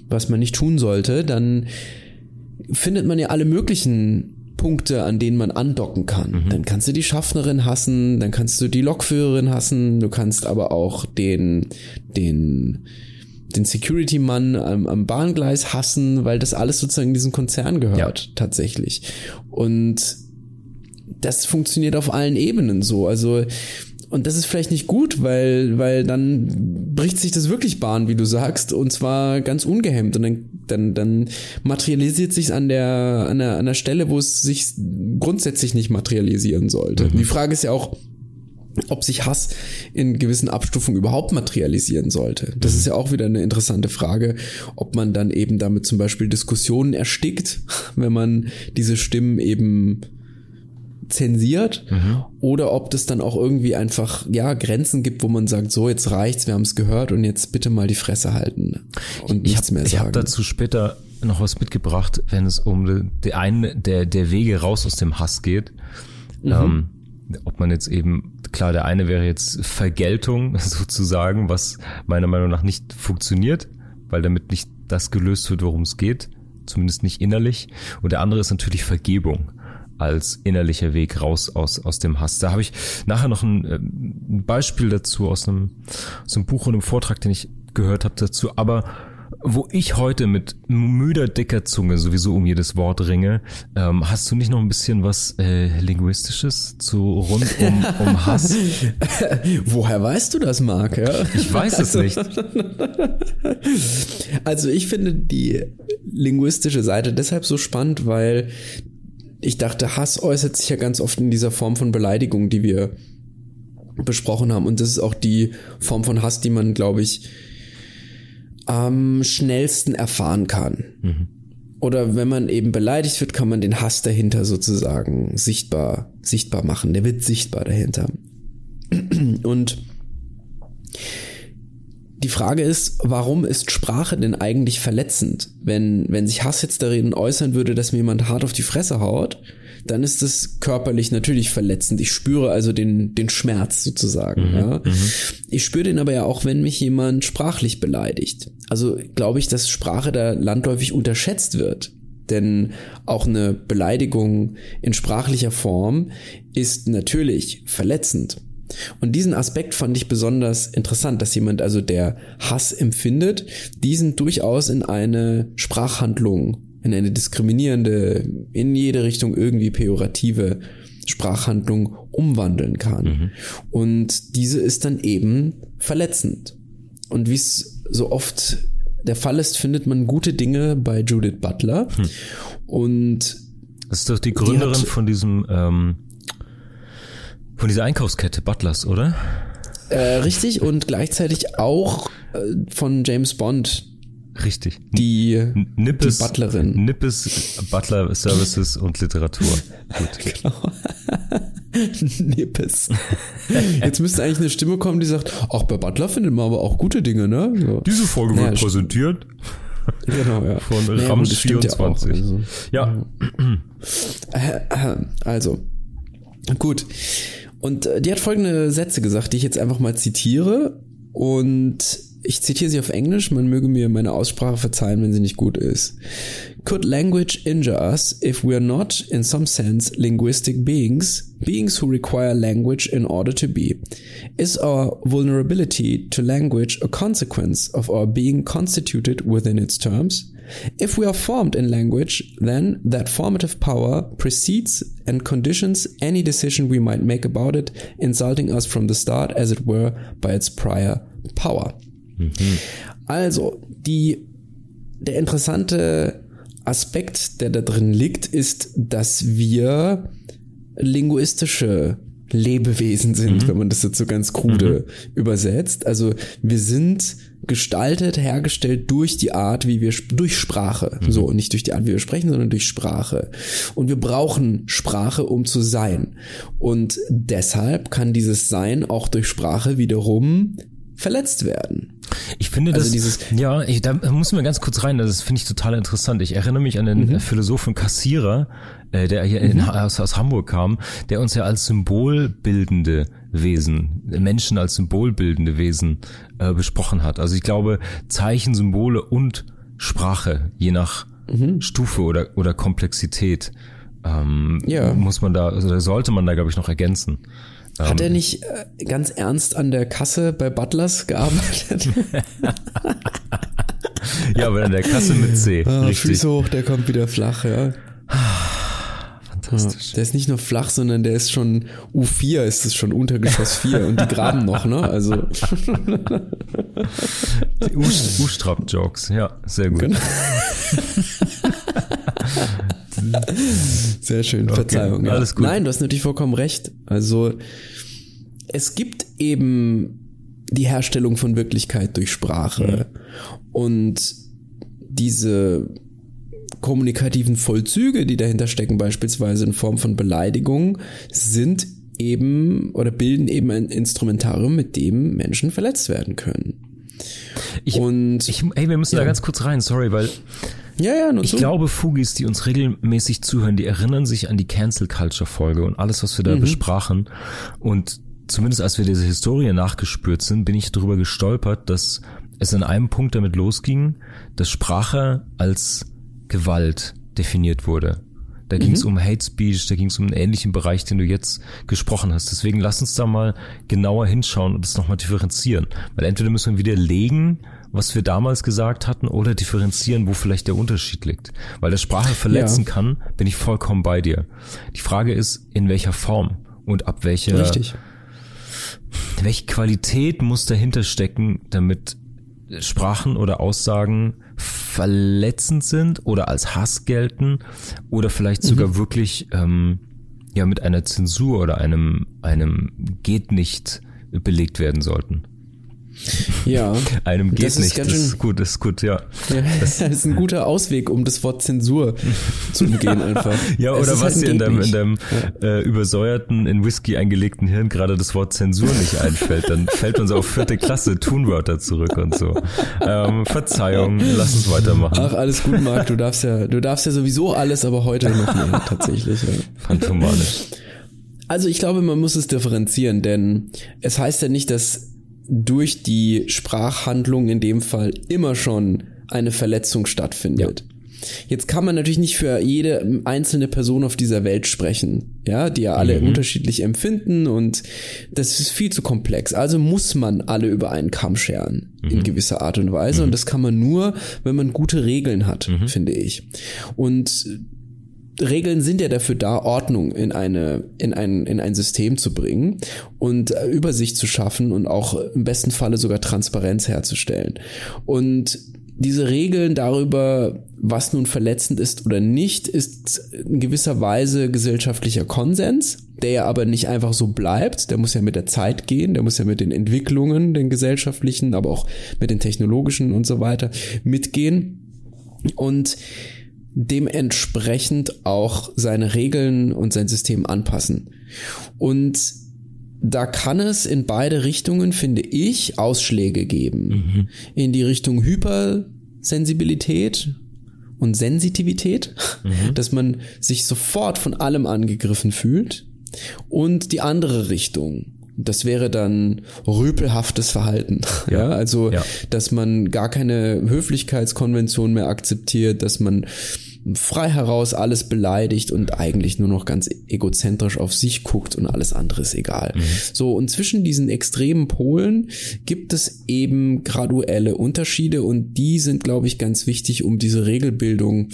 S2: was man nicht tun sollte, dann findet man ja alle möglichen Punkte, an denen man andocken kann. Mhm. Dann kannst du die Schaffnerin hassen, dann kannst du die Lokführerin hassen, du kannst aber auch den, den den Security-Mann am, am Bahngleis hassen, weil das alles sozusagen diesem Konzern gehört, ja. tatsächlich. Und das funktioniert auf allen Ebenen so. Also, und das ist vielleicht nicht gut, weil, weil dann bricht sich das wirklich Bahn, wie du sagst, und zwar ganz ungehemmt. Und dann, dann, dann materialisiert sich an der, an der, an der Stelle, wo es sich grundsätzlich nicht materialisieren sollte. Mhm. Die Frage ist ja auch, ob sich Hass in gewissen Abstufungen überhaupt materialisieren sollte. Das mhm. ist ja auch wieder eine interessante Frage, ob man dann eben damit zum Beispiel Diskussionen erstickt, wenn man diese Stimmen eben zensiert mhm. oder ob das dann auch irgendwie einfach ja Grenzen gibt, wo man sagt, so jetzt reicht's, wir haben es gehört und jetzt bitte mal die Fresse halten und
S1: ich nichts hab, mehr sagen. Ich habe dazu später noch was mitgebracht, wenn es um die einen der der Wege raus aus dem Hass geht. Mhm. Ähm, ob man jetzt eben Klar, der eine wäre jetzt Vergeltung [LAUGHS] sozusagen, was meiner Meinung nach nicht funktioniert, weil damit nicht das gelöst wird, worum es geht, zumindest nicht innerlich. Und der andere ist natürlich Vergebung als innerlicher Weg raus aus, aus dem Hass. Da habe ich nachher noch ein, äh, ein Beispiel dazu aus einem, aus einem Buch und einem Vortrag, den ich gehört habe dazu. Aber wo ich heute mit müder dicker Zunge sowieso um jedes Wort ringe, ähm, hast du nicht noch ein bisschen was äh, Linguistisches zu rund um, um Hass? [LAUGHS]
S2: Woher weißt du das, Marc? Ja?
S1: Ich weiß es nicht. [LAUGHS]
S2: Also ich finde die linguistische Seite deshalb so spannend, weil ich dachte, Hass äußert sich ja ganz oft in dieser Form von Beleidigung, die wir besprochen haben. Und das ist auch die Form von Hass, die man, glaube ich, am schnellsten erfahren kann. Mhm. Oder wenn man eben beleidigt wird, kann man den Hass dahinter sozusagen sichtbar, sichtbar machen. Der wird sichtbar dahinter. [CLEARS THROAT] Und die Frage ist, warum ist Sprache denn eigentlich verletzend? Wenn, wenn sich Hass jetzt darin äußern würde, dass mir jemand hart auf die Fresse haut, dann ist es körperlich natürlich verletzend. Ich spüre also den, den Schmerz sozusagen. Mhm, ja. Mhm. Ich spüre den aber ja auch, wenn mich jemand sprachlich beleidigt. Also glaube ich, dass Sprache da landläufig unterschätzt wird. Denn auch eine Beleidigung in sprachlicher Form ist natürlich verletzend. Und diesen Aspekt fand ich besonders interessant, dass jemand also, der Hass empfindet, diesen durchaus in eine Sprachhandlung in eine diskriminierende, in jede Richtung irgendwie pejorative Sprachhandlung umwandeln kann. Mhm. Und diese ist dann eben verletzend. Und wie es so oft der Fall ist, findet man gute Dinge bei Judith Butler. Hm. Und
S1: das ist doch die Gründerin die hat, von diesem ähm, von dieser Einkaufskette Butlers, oder?
S2: Äh, richtig und gleichzeitig auch äh, von James Bond
S1: Richtig.
S2: Die, Nippes,
S1: die Butlerin. Nippes Butler Services und Literatur. Gut. [LAUGHS] genau. [LAUGHS]
S2: Nippes. Jetzt müsste eigentlich eine Stimme kommen, die sagt, auch bei Butler findet man aber auch gute Dinge, ne?
S1: So. Diese Folge wird präsentiert.
S2: Genau, ja.
S1: Von naja, Rams 24.
S2: Also. Ja. Also, gut. Und äh, die hat folgende Sätze gesagt, die ich jetzt einfach mal zitiere. Und ich zitiere sie auf Englisch, man möge mir meine Aussprache verzeihen, wenn sie nicht gut ist. Could language injure us if we are not, in some sense, linguistic beings, beings who require language in order to be? Is our vulnerability to language a consequence of our being constituted within its terms? If we are formed in language, then that formative power precedes and conditions any decision we might make about it, insulting us from the start, as it were, by its prior power. Mhm. Also, die, der interessante Aspekt, der da drin liegt, ist, dass wir linguistische Lebewesen sind, mhm. wenn man das jetzt so ganz krude mhm. übersetzt. Also wir sind gestaltet, hergestellt durch die Art, wie wir, durch Sprache. Mhm. So, nicht durch die Art, wie wir sprechen, sondern durch Sprache. Und wir brauchen Sprache, um zu sein. Und deshalb kann dieses Sein auch durch Sprache wiederum verletzt werden.
S1: Ich finde also das, dieses, ja, ich, da muss man ganz kurz rein, das finde ich total interessant. Ich erinnere mich an den mhm. Philosophen Kassierer, äh, der hier mhm. in, aus, aus Hamburg kam, der uns ja als symbolbildende Wesen, Menschen als symbolbildende Wesen äh, besprochen hat. Also ich glaube, Zeichen, Symbole und Sprache, je nach mhm. Stufe oder, oder Komplexität, ähm, ja. muss man da, also sollte man da, glaube ich, noch ergänzen.
S2: Hat er ähm. nicht äh, ganz ernst an der Kasse bei Butlers gearbeitet? [LAUGHS]
S1: ja, aber an der Kasse mit C.
S2: Ah, Füße hoch, der kommt wieder flach, ja.
S1: Fantastisch.
S2: Der ist nicht nur flach, sondern der ist schon U4, ist es schon Untergeschoss 4 und die graben noch, ne? Also.
S1: Die U-Strap-Jokes, ja, sehr gut. Genau. [LAUGHS]
S2: Sehr schön, okay. Verzeihung. Ja. Alles gut. Nein, du hast natürlich vollkommen recht. Also es gibt eben die Herstellung von Wirklichkeit durch Sprache mhm. und diese kommunikativen Vollzüge, die dahinter stecken, beispielsweise in Form von Beleidigung, sind eben oder bilden eben ein Instrumentarium, mit dem Menschen verletzt werden können.
S1: Ich, und ich, hey, wir müssen ja. da ganz kurz rein, sorry, weil
S2: ja, ja, nur
S1: ich so. glaube, Fugis, die uns regelmäßig zuhören, die erinnern sich an die Cancel Culture Folge und alles, was wir da mhm. besprachen. Und zumindest als wir diese Historie nachgespürt sind, bin ich darüber gestolpert, dass es an einem Punkt damit losging, dass Sprache als Gewalt definiert wurde. Da ging es mhm. um Hate Speech, da ging es um einen ähnlichen Bereich, den du jetzt gesprochen hast. Deswegen lass uns da mal genauer hinschauen und das nochmal differenzieren. Weil entweder müssen wir widerlegen, was wir damals gesagt hatten oder differenzieren, wo vielleicht der Unterschied liegt. Weil das Sprache verletzen ja. kann, bin ich vollkommen bei dir. Die Frage ist, in welcher Form und ab welcher,
S2: Richtig.
S1: welche Qualität muss dahinter stecken, damit Sprachen oder Aussagen verletzend sind oder als Hass gelten oder vielleicht sogar mhm. wirklich ähm, ja mit einer Zensur oder einem einem geht nicht belegt werden sollten.
S2: Ja.
S1: Einem geht das nicht. das ist gut, das ist gut, ja.
S2: ja das, [LAUGHS] das, ist ein guter Ausweg, um das Wort Zensur zu umgehen einfach. [LAUGHS]
S1: ja, oder was halt dir in deinem, in deinem ja. äh, übersäuerten, in Whisky eingelegten Hirn gerade das Wort Zensur nicht [LAUGHS] einfällt, dann fällt uns auf vierte Klasse Tunwörter zurück und so. Ähm, Verzeihung, lass uns weitermachen.
S2: Ach, alles gut, Marc, du darfst ja, du darfst ja sowieso alles, aber heute noch mehr, tatsächlich. Ja.
S1: Phantomanisch.
S2: Also ich glaube, man muss es differenzieren, denn es heißt ja nicht, dass durch die Sprachhandlung in dem Fall immer schon eine Verletzung stattfindet. Ja. Jetzt kann man natürlich nicht für jede einzelne Person auf dieser Welt sprechen, ja, die ja alle mhm. unterschiedlich empfinden und das ist viel zu komplex. Also muss man alle über einen Kamm scheren mhm. in gewisser Art und Weise mhm. und das kann man nur, wenn man gute Regeln hat, mhm. finde ich. Und Regeln sind ja dafür da, Ordnung in eine, in ein, in ein System zu bringen und äh, Übersicht zu schaffen und auch im besten Falle sogar Transparenz herzustellen. Und diese Regeln darüber, was nun verletzend ist oder nicht, ist in gewisser Weise gesellschaftlicher Konsens, der ja aber nicht einfach so bleibt. Der muss ja mit der Zeit gehen, der muss ja mit den Entwicklungen, den gesellschaftlichen, aber auch mit den technologischen und so weiter mitgehen. Und dementsprechend auch seine Regeln und sein System anpassen. Und da kann es in beide Richtungen, finde ich, Ausschläge geben. Mhm. In die Richtung Hypersensibilität und Sensitivität, mhm. dass man sich sofort von allem angegriffen fühlt. Und die andere Richtung, das wäre dann rüpelhaftes Verhalten. Ja, ja also, ja. dass man gar keine Höflichkeitskonvention mehr akzeptiert, dass man frei heraus alles beleidigt und eigentlich nur noch ganz egozentrisch auf sich guckt und alles andere ist egal. Mhm. So, und zwischen diesen extremen Polen gibt es eben graduelle Unterschiede und die sind, glaube ich, ganz wichtig, um diese Regelbildung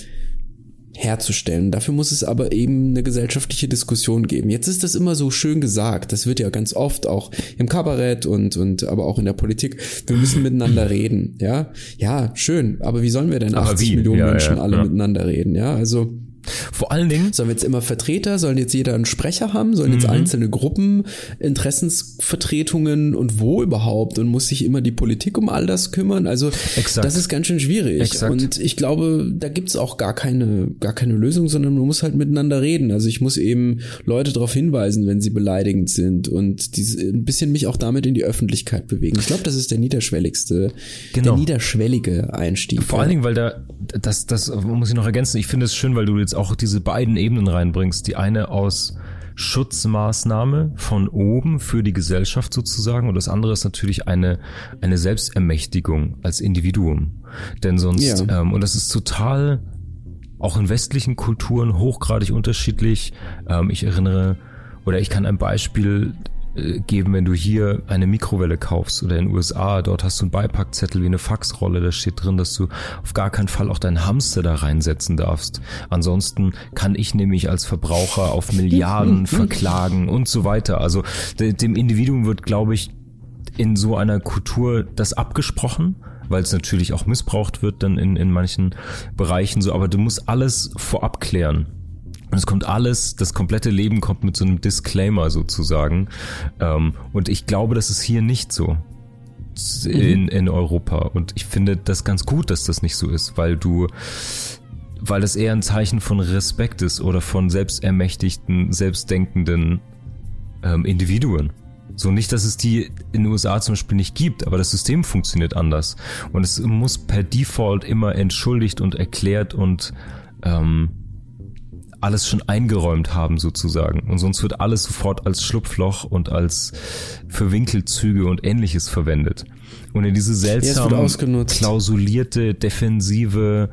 S2: herzustellen. Dafür muss es aber eben eine gesellschaftliche Diskussion geben. Jetzt ist das immer so schön gesagt. Das wird ja ganz oft auch im Kabarett und, und aber auch in der Politik. Wir müssen miteinander reden. Ja, ja, schön. Aber wie sollen wir denn 80 Millionen ja, Menschen ja, alle miteinander reden? Ja, also
S1: vor allen Dingen.
S2: Sollen wir jetzt immer Vertreter? Sollen jetzt jeder einen Sprecher haben? Sollen jetzt mhm. einzelne Gruppen, Interessensvertretungen und wo überhaupt? Und muss sich immer die Politik um all das kümmern? Also, Exakt. das ist ganz schön schwierig. Exakt. Und ich glaube, da gibt's auch gar keine, gar keine Lösung, sondern man muss halt miteinander reden. Also ich muss eben Leute darauf hinweisen, wenn sie beleidigend sind und diese, ein bisschen mich auch damit in die Öffentlichkeit bewegen. Ich glaube, das ist der niederschwelligste, genau. der niederschwellige Einstieg.
S1: Vor allen Dingen, weil da, das, das muss ich noch ergänzen. Ich finde es schön, weil du jetzt auch diese beiden Ebenen reinbringst. Die eine aus Schutzmaßnahme von oben für die Gesellschaft sozusagen und das andere ist natürlich eine, eine Selbstermächtigung als Individuum. Denn sonst, ja. ähm, und das ist total auch in westlichen Kulturen hochgradig unterschiedlich. Ähm, ich erinnere, oder ich kann ein Beispiel geben, wenn du hier eine Mikrowelle kaufst oder in den USA, dort hast du einen Beipackzettel wie eine Faxrolle, da steht drin, dass du auf gar keinen Fall auch deinen Hamster da reinsetzen darfst. Ansonsten kann ich nämlich als Verbraucher auf [LAUGHS] Milliarden verklagen und so weiter. Also dem Individuum wird, glaube ich, in so einer Kultur das abgesprochen weil es natürlich auch missbraucht wird dann in, in manchen Bereichen so, aber du musst alles vorab klären. Und es kommt alles, das komplette Leben kommt mit so einem Disclaimer sozusagen. Ähm, und ich glaube, das ist hier nicht so in, mhm. in Europa. Und ich finde das ganz gut, dass das nicht so ist, weil du, weil das eher ein Zeichen von Respekt ist oder von selbstermächtigten, selbstdenkenden ähm, Individuen. So nicht, dass es die in den USA zum Beispiel nicht gibt, aber das System funktioniert anders. Und es muss per Default immer entschuldigt und erklärt und ähm, alles schon eingeräumt haben sozusagen. Und sonst wird alles sofort als Schlupfloch und als für Winkelzüge und ähnliches verwendet. Und in diese seltsam klausulierte, defensive,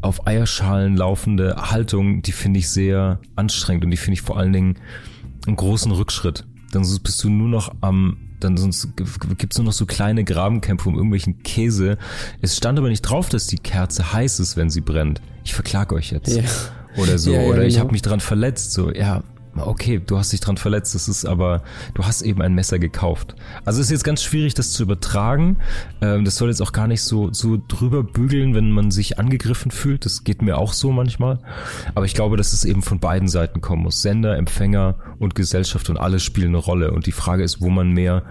S1: auf Eierschalen laufende Haltung, die finde ich sehr anstrengend und die finde ich vor allen Dingen einen großen Rückschritt. Dann bist du nur noch am dann sonst gibt's nur noch so kleine Grabenkämpfe um irgendwelchen Käse. Es stand aber nicht drauf, dass die Kerze heiß ist, wenn sie brennt. Ich verklag euch jetzt. Ja oder so ja, ja, oder ich genau. habe mich dran verletzt so ja okay, du hast dich dran verletzt, das ist aber, du hast eben ein Messer gekauft. Also es ist jetzt ganz schwierig, das zu übertragen. Ähm, das soll jetzt auch gar nicht so, so drüber bügeln, wenn man sich angegriffen fühlt. Das geht mir auch so manchmal. Aber ich glaube, dass es eben von beiden Seiten kommen muss. Sender, Empfänger und Gesellschaft und alles spielen eine Rolle. Und die Frage ist, wo man mehr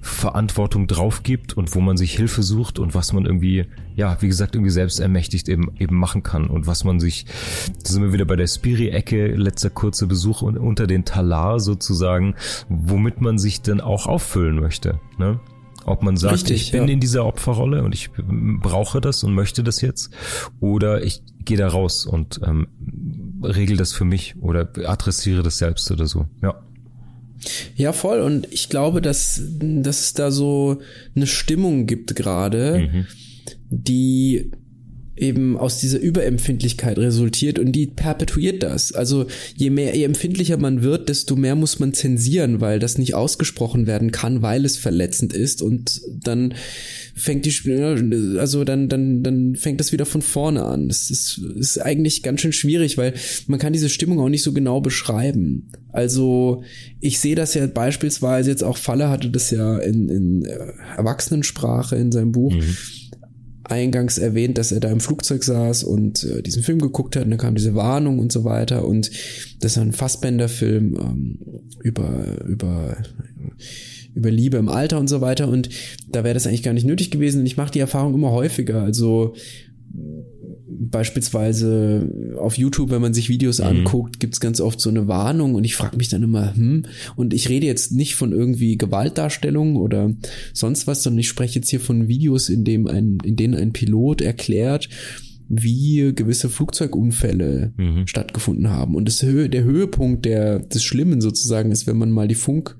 S1: Verantwortung drauf gibt und wo man sich Hilfe sucht und was man irgendwie, ja, wie gesagt, irgendwie selbst ermächtigt eben, eben machen kann und was man sich, da sind wir wieder bei der Spiri-Ecke, letzter kurzer Besuch unter den Talar sozusagen, womit man sich dann auch auffüllen möchte, ne? Ob man sagt, Richtig, ich bin ja. in dieser Opferrolle und ich brauche das und möchte das jetzt, oder ich gehe da raus und ähm, regel das für mich oder adressiere das selbst oder so. Ja.
S2: Ja, voll. Und ich glaube, dass, dass es da so eine Stimmung gibt gerade, mhm. die eben aus dieser Überempfindlichkeit resultiert und die perpetuiert das. Also je mehr, je empfindlicher man wird, desto mehr muss man zensieren, weil das nicht ausgesprochen werden kann, weil es verletzend ist und dann fängt die, also dann, dann, dann fängt das wieder von vorne an. Das ist, ist eigentlich ganz schön schwierig, weil man kann diese Stimmung auch nicht so genau beschreiben. Also ich sehe das ja beispielsweise jetzt auch Falle hatte das ja in, in äh, Erwachsenensprache in seinem Buch. Mhm eingangs erwähnt, dass er da im Flugzeug saß und äh, diesen Film geguckt hat. Und dann kam diese Warnung und so weiter. Und das ist ein Fassbender-Film ähm, über, über, über Liebe im Alter und so weiter. Und da wäre das eigentlich gar nicht nötig gewesen. Und ich mache die Erfahrung immer häufiger, also beispielsweise auf YouTube, wenn man sich Videos mhm. anguckt, gibt's ganz oft so eine Warnung und ich frage mich dann immer, hm, und ich rede jetzt nicht von irgendwie Gewaltdarstellungen oder sonst was, sondern ich spreche jetzt hier von Videos, in dem ein, in denen ein Pilot erklärt, wie gewisse Flugzeugunfälle mhm. stattgefunden haben. Und das Hö der Höhepunkt der, des Schlimmen sozusagen ist, wenn man mal die Funk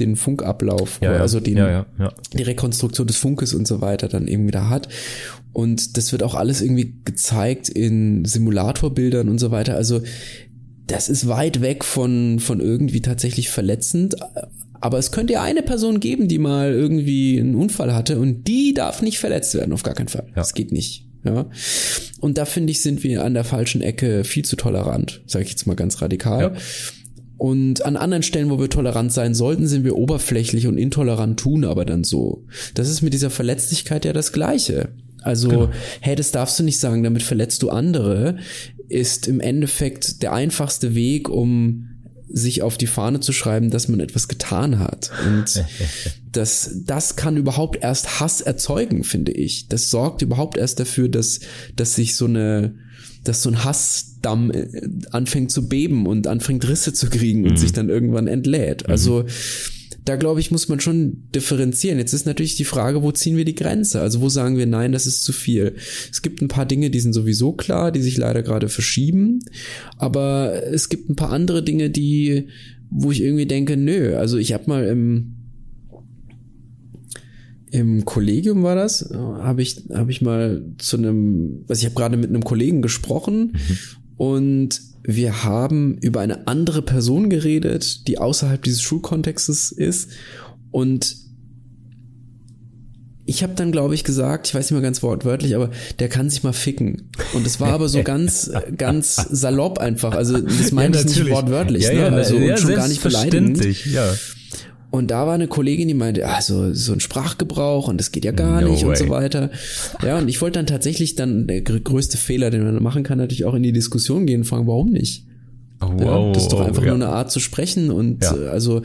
S2: den Funkablauf, ja, also den, ja, ja, die Rekonstruktion des Funkes und so weiter dann eben wieder hat. Und das wird auch alles irgendwie gezeigt in Simulatorbildern und so weiter. Also das ist weit weg von, von irgendwie tatsächlich verletzend. Aber es könnte ja eine Person geben, die mal irgendwie einen Unfall hatte und die darf nicht verletzt werden, auf gar keinen Fall. Ja. Das geht nicht. Ja. Und da finde ich, sind wir an der falschen Ecke viel zu tolerant, sage ich jetzt mal ganz radikal. Ja. Und an anderen Stellen, wo wir tolerant sein sollten, sind wir oberflächlich und intolerant tun aber dann so. Das ist mit dieser Verletzlichkeit ja das Gleiche. Also, genau. hey, das darfst du nicht sagen, damit verletzt du andere, ist im Endeffekt der einfachste Weg, um sich auf die Fahne zu schreiben, dass man etwas getan hat. Und [LAUGHS] das, das kann überhaupt erst Hass erzeugen, finde ich. Das sorgt überhaupt erst dafür, dass, dass sich so eine, dass so ein Hassdamm äh, anfängt zu beben und anfängt Risse zu kriegen und mhm. sich dann irgendwann entlädt. Also, mhm da glaube ich, muss man schon differenzieren. Jetzt ist natürlich die Frage, wo ziehen wir die Grenze? Also wo sagen wir, nein, das ist zu viel. Es gibt ein paar Dinge, die sind sowieso klar, die sich leider gerade verschieben. Aber es gibt ein paar andere Dinge, die, wo ich irgendwie denke, nö, also ich habe mal im, im Kollegium war das, habe ich, hab ich mal zu einem, also ich habe gerade mit einem Kollegen gesprochen mhm. Und wir haben über eine andere Person geredet, die außerhalb dieses Schulkontextes ist. Und ich habe dann, glaube ich, gesagt, ich weiß nicht mehr ganz wortwörtlich, aber der kann sich mal ficken. Und es war aber so ganz, [LAUGHS] ganz salopp einfach. Also das meine ja, ich nicht wortwörtlich, ja, ja, ne? Also ja, schon gar nicht beleidigend. Ja. Und da war eine Kollegin, die meinte, ah, so, so ein Sprachgebrauch und das geht ja gar no nicht way. und so weiter. Ja, und ich wollte dann tatsächlich dann, der größte Fehler, den man machen kann, natürlich auch in die Diskussion gehen und fragen, warum nicht? Oh, wow, ja, das ist doch einfach ja. nur eine Art zu sprechen und ja. Äh, also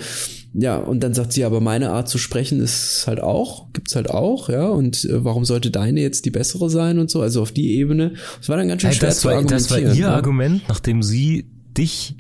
S2: ja und dann sagt sie aber meine Art zu sprechen ist halt auch gibt's halt auch ja und äh, warum sollte deine jetzt die bessere sein und so also auf die Ebene das war dann ganz schön hey, schwer das zu war, argumentieren.
S1: Das war ihr Argument nachdem sie dich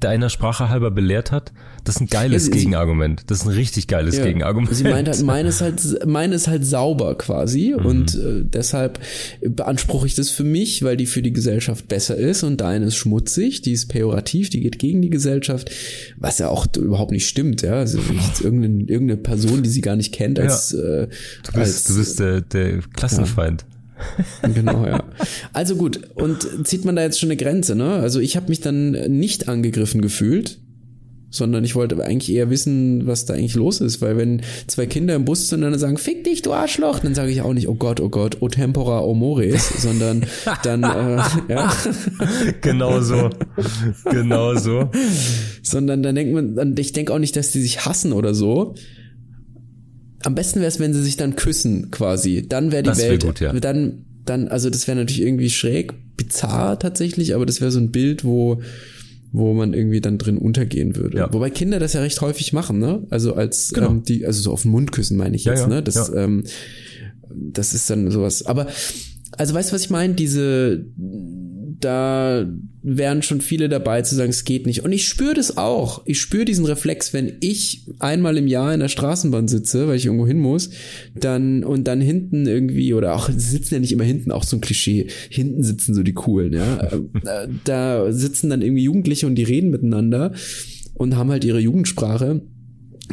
S1: deiner Sprache halber belehrt hat das ist ein geiles ja, sie, Gegenargument. Das ist ein richtig geiles ja, Gegenargument.
S2: Sie meint halt, meine ist halt, meine ist halt sauber quasi mhm. und äh, deshalb beanspruche ich das für mich, weil die für die Gesellschaft besser ist und deine ist schmutzig, die ist pejorativ, die geht gegen die Gesellschaft, was ja auch überhaupt nicht stimmt, ja. Also [LAUGHS] irgendeine, irgendeine Person, die sie gar nicht kennt, als, ja. äh,
S1: du bist, als, du bist der, der Klassenfeind. [LAUGHS]
S2: genau, ja. Also gut, und zieht man da jetzt schon eine Grenze, ne? Also ich habe mich dann nicht angegriffen gefühlt, sondern ich wollte eigentlich eher wissen, was da eigentlich los ist, weil wenn zwei Kinder im Bus sind und dann sagen, fick dich, du Arschloch, dann sage ich auch nicht, oh Gott, oh Gott, o tempora, o mores, sondern dann, äh, [LAUGHS] ja.
S1: Genau so. Genau so.
S2: sondern dann denkt man, ich denke auch nicht, dass die sich hassen oder so. Am besten wäre es, wenn sie sich dann küssen, quasi. Dann wäre die das wär Welt, gut, ja. dann, dann, also das wäre natürlich irgendwie schräg, bizarr tatsächlich, aber das wäre so ein Bild, wo, wo man irgendwie dann drin untergehen würde. Ja. Wobei Kinder das ja recht häufig machen, ne? Also als genau. ähm, die, also so auf den Mund küssen meine ich jetzt, ja, ja. ne? Das, ähm, das ist dann sowas. Aber also weißt du, was ich meine? Diese da wären schon viele dabei zu sagen, es geht nicht. Und ich spüre das auch. Ich spüre diesen Reflex, wenn ich einmal im Jahr in der Straßenbahn sitze, weil ich irgendwo hin muss, dann und dann hinten irgendwie oder auch sie sitzen ja nicht immer hinten, auch so ein Klischee. Hinten sitzen so die coolen, ja. [LAUGHS] Äh, da sitzen dann irgendwie Jugendliche und die reden miteinander und haben halt ihre Jugendsprache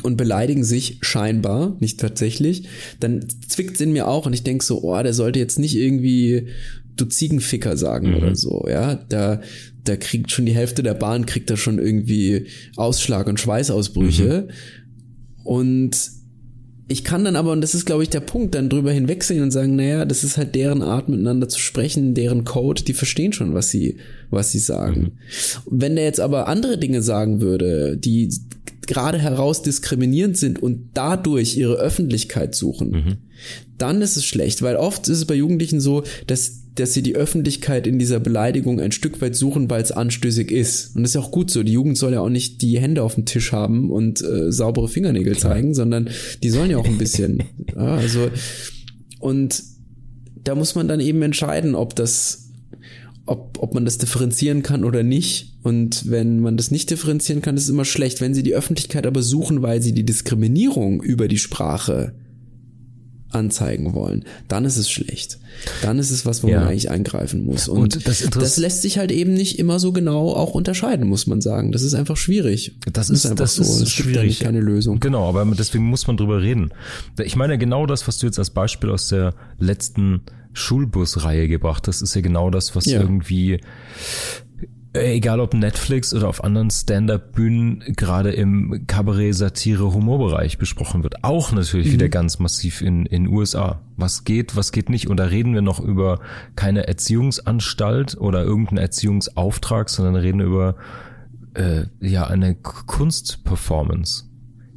S2: und beleidigen sich scheinbar, nicht tatsächlich, dann zwickt's in mir auch und ich denk so, oh, der sollte jetzt nicht irgendwie du Ziegenficker sagen mhm. oder so, ja. Da, da kriegt schon die Hälfte der Bahn kriegt da schon irgendwie Ausschlag und Schweißausbrüche. Mhm. Und ich kann dann aber, und das ist, glaube ich, der Punkt, dann drüber hinwegsehen und sagen, naja, das ist halt deren Art, miteinander zu sprechen, deren Code, die verstehen schon, was sie, was sie sagen. Mhm. Wenn der jetzt aber andere Dinge sagen würde, die gerade heraus diskriminierend sind und dadurch ihre Öffentlichkeit suchen, mhm. dann ist es schlecht, weil oft ist es bei Jugendlichen so, dass dass sie die Öffentlichkeit in dieser Beleidigung ein Stück weit suchen, weil es anstößig ist. Und das ist ja auch gut so. Die Jugend soll ja auch nicht die Hände auf dem Tisch haben und äh, saubere Fingernägel zeigen, sondern die sollen ja auch ein bisschen. [LAUGHS] ja, also und da muss man dann eben entscheiden, ob das, ob, ob man das differenzieren kann oder nicht. Und wenn man das nicht differenzieren kann, ist es immer schlecht. Wenn sie die Öffentlichkeit aber suchen, weil sie die Diskriminierung über die Sprache anzeigen wollen, dann ist es schlecht. Dann ist es was, wo ja. man eigentlich eingreifen muss. Und, Und das, das, lässt sich halt eben nicht immer so genau auch unterscheiden, muss man sagen. Das ist einfach schwierig.
S1: Das ist, ist einfach das so. Ist es schwierig.
S2: keine Lösung.
S1: Genau, aber deswegen muss man drüber reden. Ich meine, genau das, was du jetzt als Beispiel aus der letzten Schulbusreihe gebracht hast, ist ja genau das, was ja. irgendwie egal ob Netflix oder auf anderen Stand-up-Bühnen, gerade im Kabarett, Satire, Humorbereich besprochen wird. Auch natürlich mhm. wieder ganz massiv in in USA. Was geht, was geht nicht. Und da reden wir noch über keine Erziehungsanstalt oder irgendeinen Erziehungsauftrag, sondern reden über äh, ja eine Kunstperformance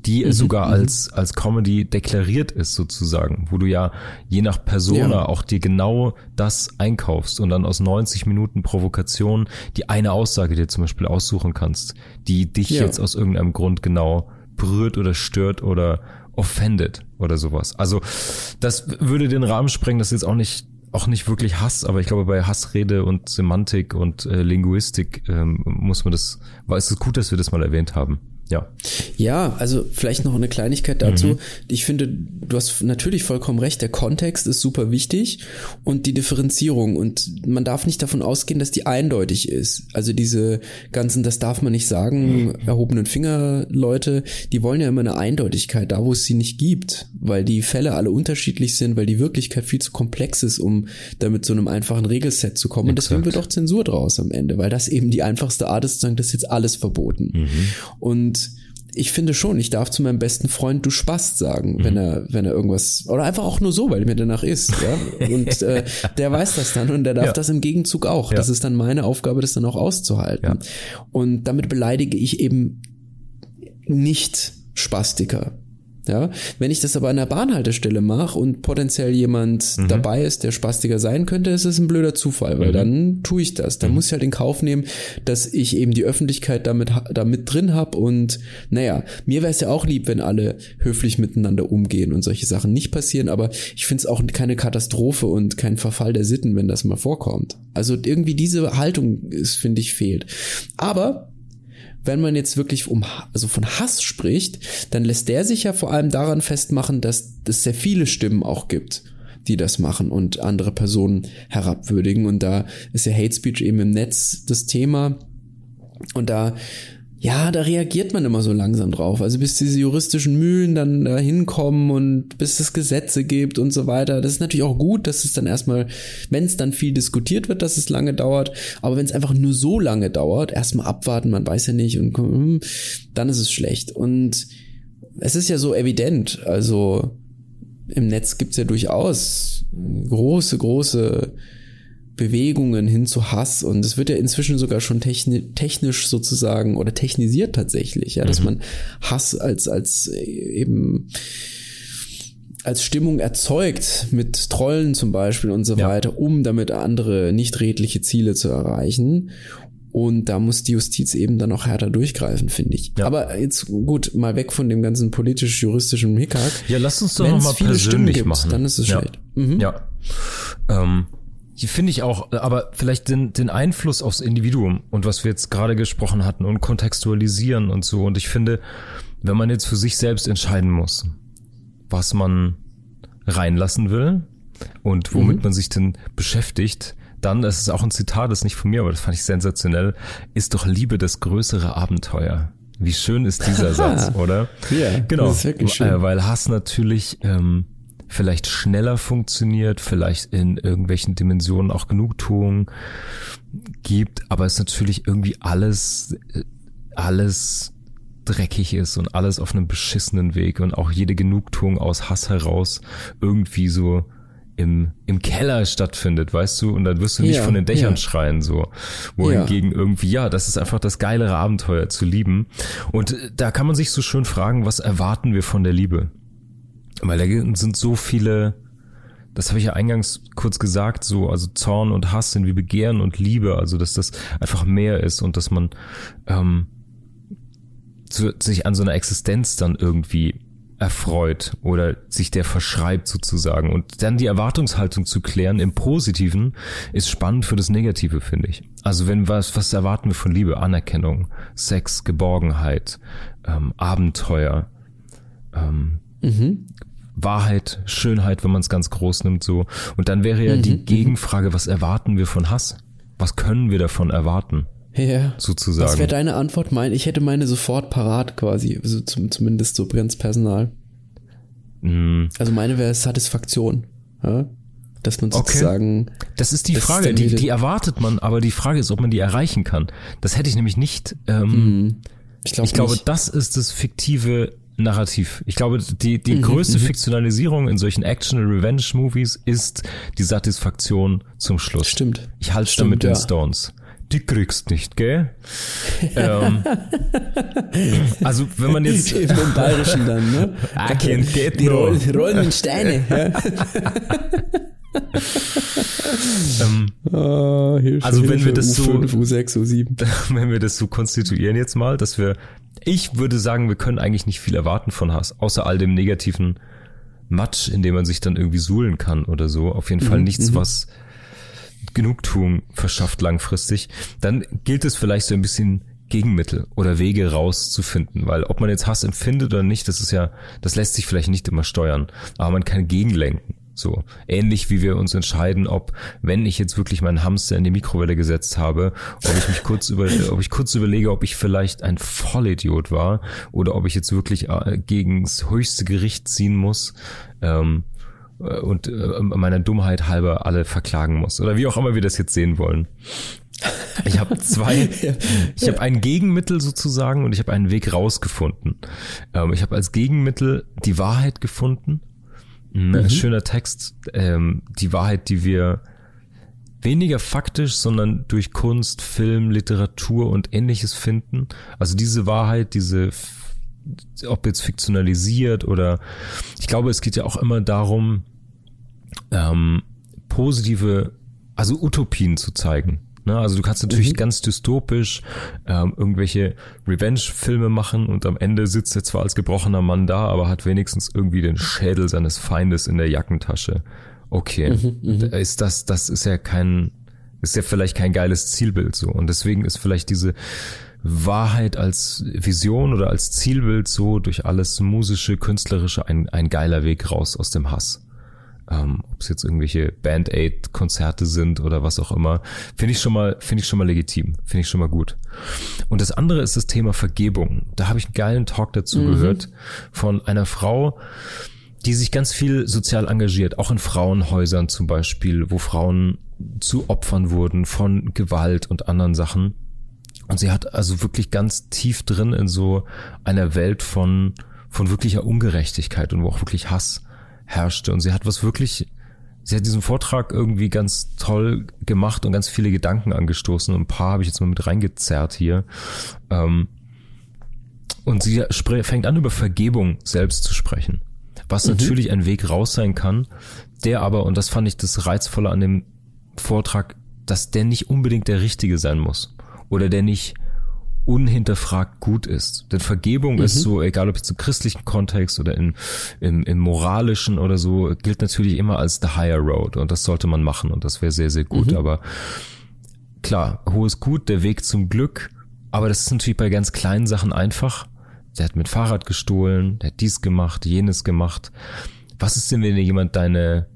S1: die mhm, sogar mhm. als, als Comedy deklariert ist sozusagen, wo du ja je nach Persona ja. auch dir genau das einkaufst und dann aus 90 Minuten Provokation die eine Aussage dir zum Beispiel aussuchen kannst, die dich ja. jetzt aus irgendeinem Grund genau berührt oder stört oder offended oder sowas. Also das würde den Rahmen sprengen, das ist jetzt auch nicht auch nicht wirklich Hass, aber ich glaube bei Hassrede und Semantik und äh, Linguistik ähm, muss man das, war es ist gut, dass wir das mal erwähnt haben. Ja.
S2: Ja, also vielleicht noch eine Kleinigkeit dazu. Mhm. Ich finde, du hast natürlich vollkommen recht, der Kontext ist super wichtig und die Differenzierung und man darf nicht davon ausgehen, dass die eindeutig ist. Also diese ganzen, das darf man nicht sagen, erhobenen Finger Leute, die wollen ja immer eine Eindeutigkeit, da wo es sie nicht gibt, weil die Fälle alle unterschiedlich sind, weil die Wirklichkeit viel zu komplex ist, um damit zu einem einfachen Regelset zu kommen. Und deswegen wird auch Zensur draus am Ende, weil das eben die einfachste Art ist, zu sagen, das ist jetzt alles verboten. Mhm. Und ich finde schon, ich darf zu meinem besten Freund du Spaß sagen, mhm. wenn er, wenn er irgendwas, oder einfach auch nur so, weil mir danach ist, ja. [LAUGHS] Und äh, der weiß das dann und der darf ja. das im Gegenzug auch. Ja. Das ist dann meine Aufgabe, das dann auch auszuhalten. Ja. Und damit beleidige ich eben nicht Spastiker. Ja, wenn ich das aber an der Bahnhaltestelle mache und potenziell jemand mhm. dabei ist, der spastiger sein könnte, ist es ein blöder Zufall, weil mhm. dann tue ich das. Dann mhm. muss ich halt in Kauf nehmen, dass ich eben die Öffentlichkeit damit, damit drin habe und naja, mir wäre es ja auch lieb, wenn alle höflich miteinander umgehen und solche Sachen nicht passieren, aber ich finde es auch keine Katastrophe und kein Verfall der Sitten, wenn das mal vorkommt. Also irgendwie diese Haltung ist, finde ich, fehlt. Aber wenn man jetzt wirklich um, also von Hass spricht, dann lässt der sich ja vor allem daran festmachen, dass es sehr viele Stimmen auch gibt, die das machen und andere Personen herabwürdigen. Und da ist ja Hate Speech eben im Netz das Thema. Und da ja, da reagiert man immer so langsam drauf. Also bis diese juristischen Mühlen dann da hinkommen und bis es Gesetze gibt und so weiter. Das ist natürlich auch gut, dass es dann erstmal, wenn es dann viel diskutiert wird, dass es lange dauert. Aber wenn es einfach nur so lange dauert, erstmal abwarten, man weiß ja nicht und hm, dann ist es schlecht. Und es ist ja so evident. Also im Netz gibt's ja durchaus große, große Bewegungen hin zu Hass und es wird ja inzwischen sogar schon techni technisch sozusagen oder technisiert tatsächlich, ja, mhm. dass man Hass als als eben als Stimmung erzeugt mit Trollen zum Beispiel und so ja. weiter, um damit andere nicht redliche Ziele zu erreichen. Und da muss die Justiz eben dann auch härter durchgreifen, finde ich. Ja. Aber jetzt gut, mal weg von dem ganzen politisch-juristischen Hickhack.
S1: Ja, lass uns doch nochmal persönlich gibt, machen.
S2: Dann ist es ja. schlecht.
S1: Mhm. Ja. Ähm, Finde ich auch, aber vielleicht den, den Einfluss aufs Individuum und was wir jetzt gerade gesprochen hatten und kontextualisieren und so. Und ich finde, wenn man jetzt für sich selbst entscheiden muss, was man reinlassen will und womit mhm. man sich denn beschäftigt, dann, das ist auch ein Zitat, das ist nicht von mir, aber das fand ich sensationell, ist doch Liebe das größere Abenteuer. Wie schön ist dieser [LAUGHS] Satz, oder?
S2: Ja,
S1: genau. Das ist wirklich schön. Äh, weil Hass natürlich ähm, vielleicht schneller funktioniert, vielleicht in irgendwelchen Dimensionen auch Genugtuung gibt, aber es natürlich irgendwie alles, alles dreckig ist und alles auf einem beschissenen Weg und auch jede Genugtuung aus Hass heraus irgendwie so im, im Keller stattfindet, weißt du, und dann wirst du nicht ja, von den Dächern ja. schreien, so. Wohingegen ja. irgendwie, ja, das ist einfach das geilere Abenteuer zu lieben. Und da kann man sich so schön fragen, was erwarten wir von der Liebe? Weil da sind so viele, das habe ich ja eingangs kurz gesagt, so, also Zorn und Hass sind wie Begehren und Liebe, also dass das einfach mehr ist und dass man ähm, zu, sich an so einer Existenz dann irgendwie erfreut oder sich der verschreibt sozusagen. Und dann die Erwartungshaltung zu klären im Positiven ist spannend für das Negative, finde ich. Also wenn was, was erwarten wir von Liebe? Anerkennung, Sex, Geborgenheit, ähm, Abenteuer, ähm, mhm. Wahrheit, Schönheit, wenn man es ganz groß nimmt, so. Und dann wäre ja mhm, die mhm. Gegenfrage, was erwarten wir von Hass? Was können wir davon erwarten?
S2: Ja.
S1: Sozusagen. Was
S2: wäre deine Antwort? Mein, ich hätte meine sofort parat quasi, also zum, zumindest so ganz Personal. Mm. Also meine wäre Satisfaktion. Ja? Dass man sozusagen.
S1: Okay. Das ist die Frage, die, die erwartet man, aber die Frage ist, ob man die erreichen kann. Das hätte ich nämlich nicht. Ähm, mm. Ich, glaub ich glaube, das ist das fiktive Narrativ. Ich glaube, die, die mhm, größte mhm. Fiktionalisierung in solchen Action-Revenge-Movies ist die Satisfaktion zum Schluss.
S2: Stimmt.
S1: Ich halte da mit den ja. Stones. Die kriegst nicht, gell? [LAUGHS] ähm, also wenn man jetzt
S2: im Bayerischen dann, ne? [LAUGHS]
S1: I can't get
S2: die, Roll, die rollen in Steine. [LAUGHS]
S1: ähm, oh, also wenn wir das
S2: U5, so U6, U7.
S1: wenn wir das so konstituieren jetzt mal, dass wir ich würde sagen, wir können eigentlich nicht viel erwarten von Hass, außer all dem negativen Matsch, in dem man sich dann irgendwie suhlen kann oder so. Auf jeden Fall mhm, nichts, mhm. was Genugtuung verschafft langfristig. Dann gilt es vielleicht so ein bisschen Gegenmittel oder Wege rauszufinden, weil ob man jetzt Hass empfindet oder nicht, das ist ja, das lässt sich vielleicht nicht immer steuern, aber man kann gegenlenken. So ähnlich wie wir uns entscheiden, ob wenn ich jetzt wirklich meinen Hamster in die Mikrowelle gesetzt habe, ob ich mich kurz über, [LAUGHS] ob ich kurz überlege, ob ich vielleicht ein Vollidiot war oder ob ich jetzt wirklich äh, gegens höchste Gericht ziehen muss. Ähm, äh, und äh, meiner Dummheit halber alle verklagen muss oder wie auch immer wir das jetzt sehen wollen. Ich habe zwei, [LAUGHS] ich habe ein Gegenmittel sozusagen und ich habe einen Weg rausgefunden. Ähm, ich habe als Gegenmittel die Wahrheit gefunden Mhm. Schöner Text. Ähm, die Wahrheit, die wir weniger faktisch, sondern durch Kunst, Film, Literatur und ähnliches finden. Also diese Wahrheit, diese, ob jetzt fiktionalisiert oder ich glaube, es geht ja auch immer darum, ähm, positive, also Utopien zu zeigen. Ne? Also du kannst natürlich mhm. ganz dystopisch ähm, irgendwelche Revenge-Filme machen und am Ende sitzt er zwar als gebrochener Mann da, aber hat wenigstens irgendwie den Schädel seines Feindes in der Jackentasche. Okay, mhm, mhm. ist das, das ist ja kein, ist ja vielleicht kein geiles Zielbild so. Und deswegen ist vielleicht diese Wahrheit als Vision oder als Zielbild so durch alles musische, künstlerische ein, ein geiler Weg raus aus dem Hass. Ähm, ob es jetzt irgendwelche Band-Aid-Konzerte sind oder was auch immer, finde ich schon mal, finde ich schon mal legitim, finde ich schon mal gut. Und das andere ist das Thema Vergebung. Da habe ich einen geilen Talk dazu mhm. gehört von einer Frau, die sich ganz viel sozial engagiert, auch in Frauenhäusern zum Beispiel, wo Frauen zu Opfern wurden von Gewalt und anderen Sachen. Und sie hat also wirklich ganz tief drin in so einer Welt von, von wirklicher Ungerechtigkeit und wo auch wirklich Hass herrschte. Und sie hat was wirklich, sie hat diesen Vortrag irgendwie ganz toll gemacht und ganz viele Gedanken angestoßen. Und ein paar habe ich jetzt mal mit reingezerrt hier. Ähm, und sie fängt an, über Vergebung selbst zu sprechen. Was mhm. natürlich ein Weg raus sein kann, der aber, und das fand ich das Reizvolle an dem Vortrag, dass der nicht unbedingt der richtige sein muss. Oder der nicht unhinterfragt gut ist. Denn Vergebung mhm. ist so, egal ob jetzt im christlichen Kontext oder in, im, im moralischen oder so, gilt natürlich immer als the higher road und das sollte man machen und das wäre sehr, sehr gut. Mhm. Aber klar, hohes Gut, der Weg zum Glück, aber das ist natürlich bei ganz kleinen Sachen einfach. Der hat mit Fahrrad gestohlen, der hat dies gemacht, jenes gemacht. Was ist denn, wenn dir jemand deine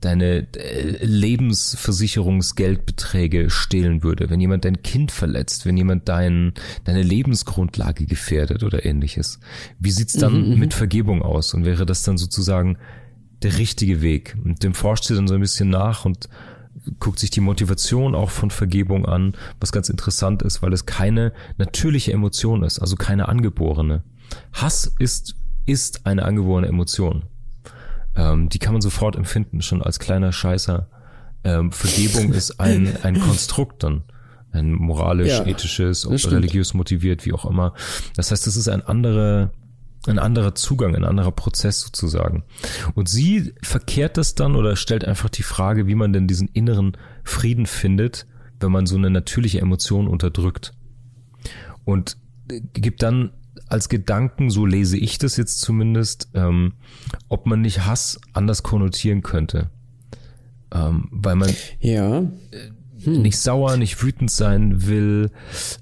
S1: deine äh, Lebensversicherungsgeldbeträge stehlen würde, wenn jemand dein Kind verletzt, wenn jemand dein, deine Lebensgrundlage gefährdet oder ähnliches. Wie sieht's dann mhm, mhm, mit Vergebung aus? Und wäre das dann sozusagen der richtige Weg? Und dem forscht sie dann so ein bisschen nach und guckt sich die Motivation auch von Vergebung an, was ganz interessant ist, weil es keine natürliche Emotion ist, also keine angeborene. Hass ist, ist eine angeborene Emotion. Ähm, die kann man sofort empfinden, schon als kleiner Scheißer. Ähm, Vergebung [LAUGHS] ist ein, ein Konstrukt dann. Ein moralisch, ja, ethisches, religiös motiviert, wie auch immer. Das heißt, das ist ein anderer, ein anderer Zugang, ein anderer Prozess sozusagen. Und sie verkehrt das dann oder stellt einfach die Frage, wie man denn diesen inneren Frieden findet, wenn man so eine natürliche Emotion unterdrückt. Und gibt dann als Gedanken, so lese ich das jetzt zumindest, ähm, ob man nicht Hass anders konnotieren könnte. Ähm, weil man
S2: ja.
S1: Hm. nicht sauer, nicht wütend sein will.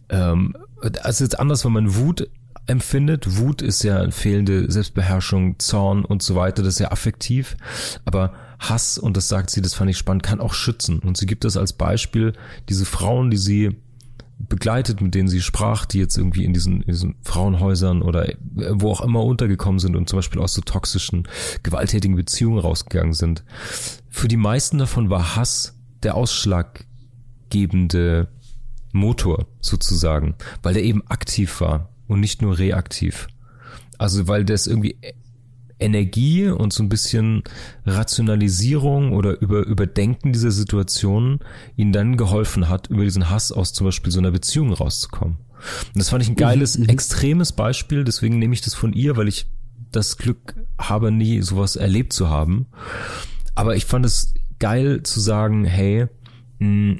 S1: Ähm, also jetzt anders, wenn man Wut empfindet. Wut ist ja fehlende Selbstbeherrschung, Zorn und so weiter, das ist ja affektiv. Aber Hass, und das sagt sie, das fand ich spannend, kann auch schützen. Und sie gibt das als Beispiel, diese Frauen, die sie begleitet, mit denen sie sprach, die jetzt irgendwie in diesen, in diesen Frauenhäusern oder wo auch immer untergekommen sind und zum Beispiel aus so toxischen, gewalttätigen Beziehungen rausgegangen sind. Für die meisten davon war Hass der ausschlaggebende Motor sozusagen, weil der eben aktiv war und nicht nur reaktiv. Also weil das irgendwie Energie und so ein bisschen Rationalisierung oder über Überdenken dieser Situation ihnen dann geholfen hat, über diesen Hass aus zum Beispiel so einer Beziehung rauszukommen. Und das fand ich ein geiles, mhm, mhm. extremes Beispiel, deswegen nehme ich das von ihr, weil ich das Glück habe, nie sowas erlebt zu haben. Aber ich fand es geil zu sagen, hey, mh,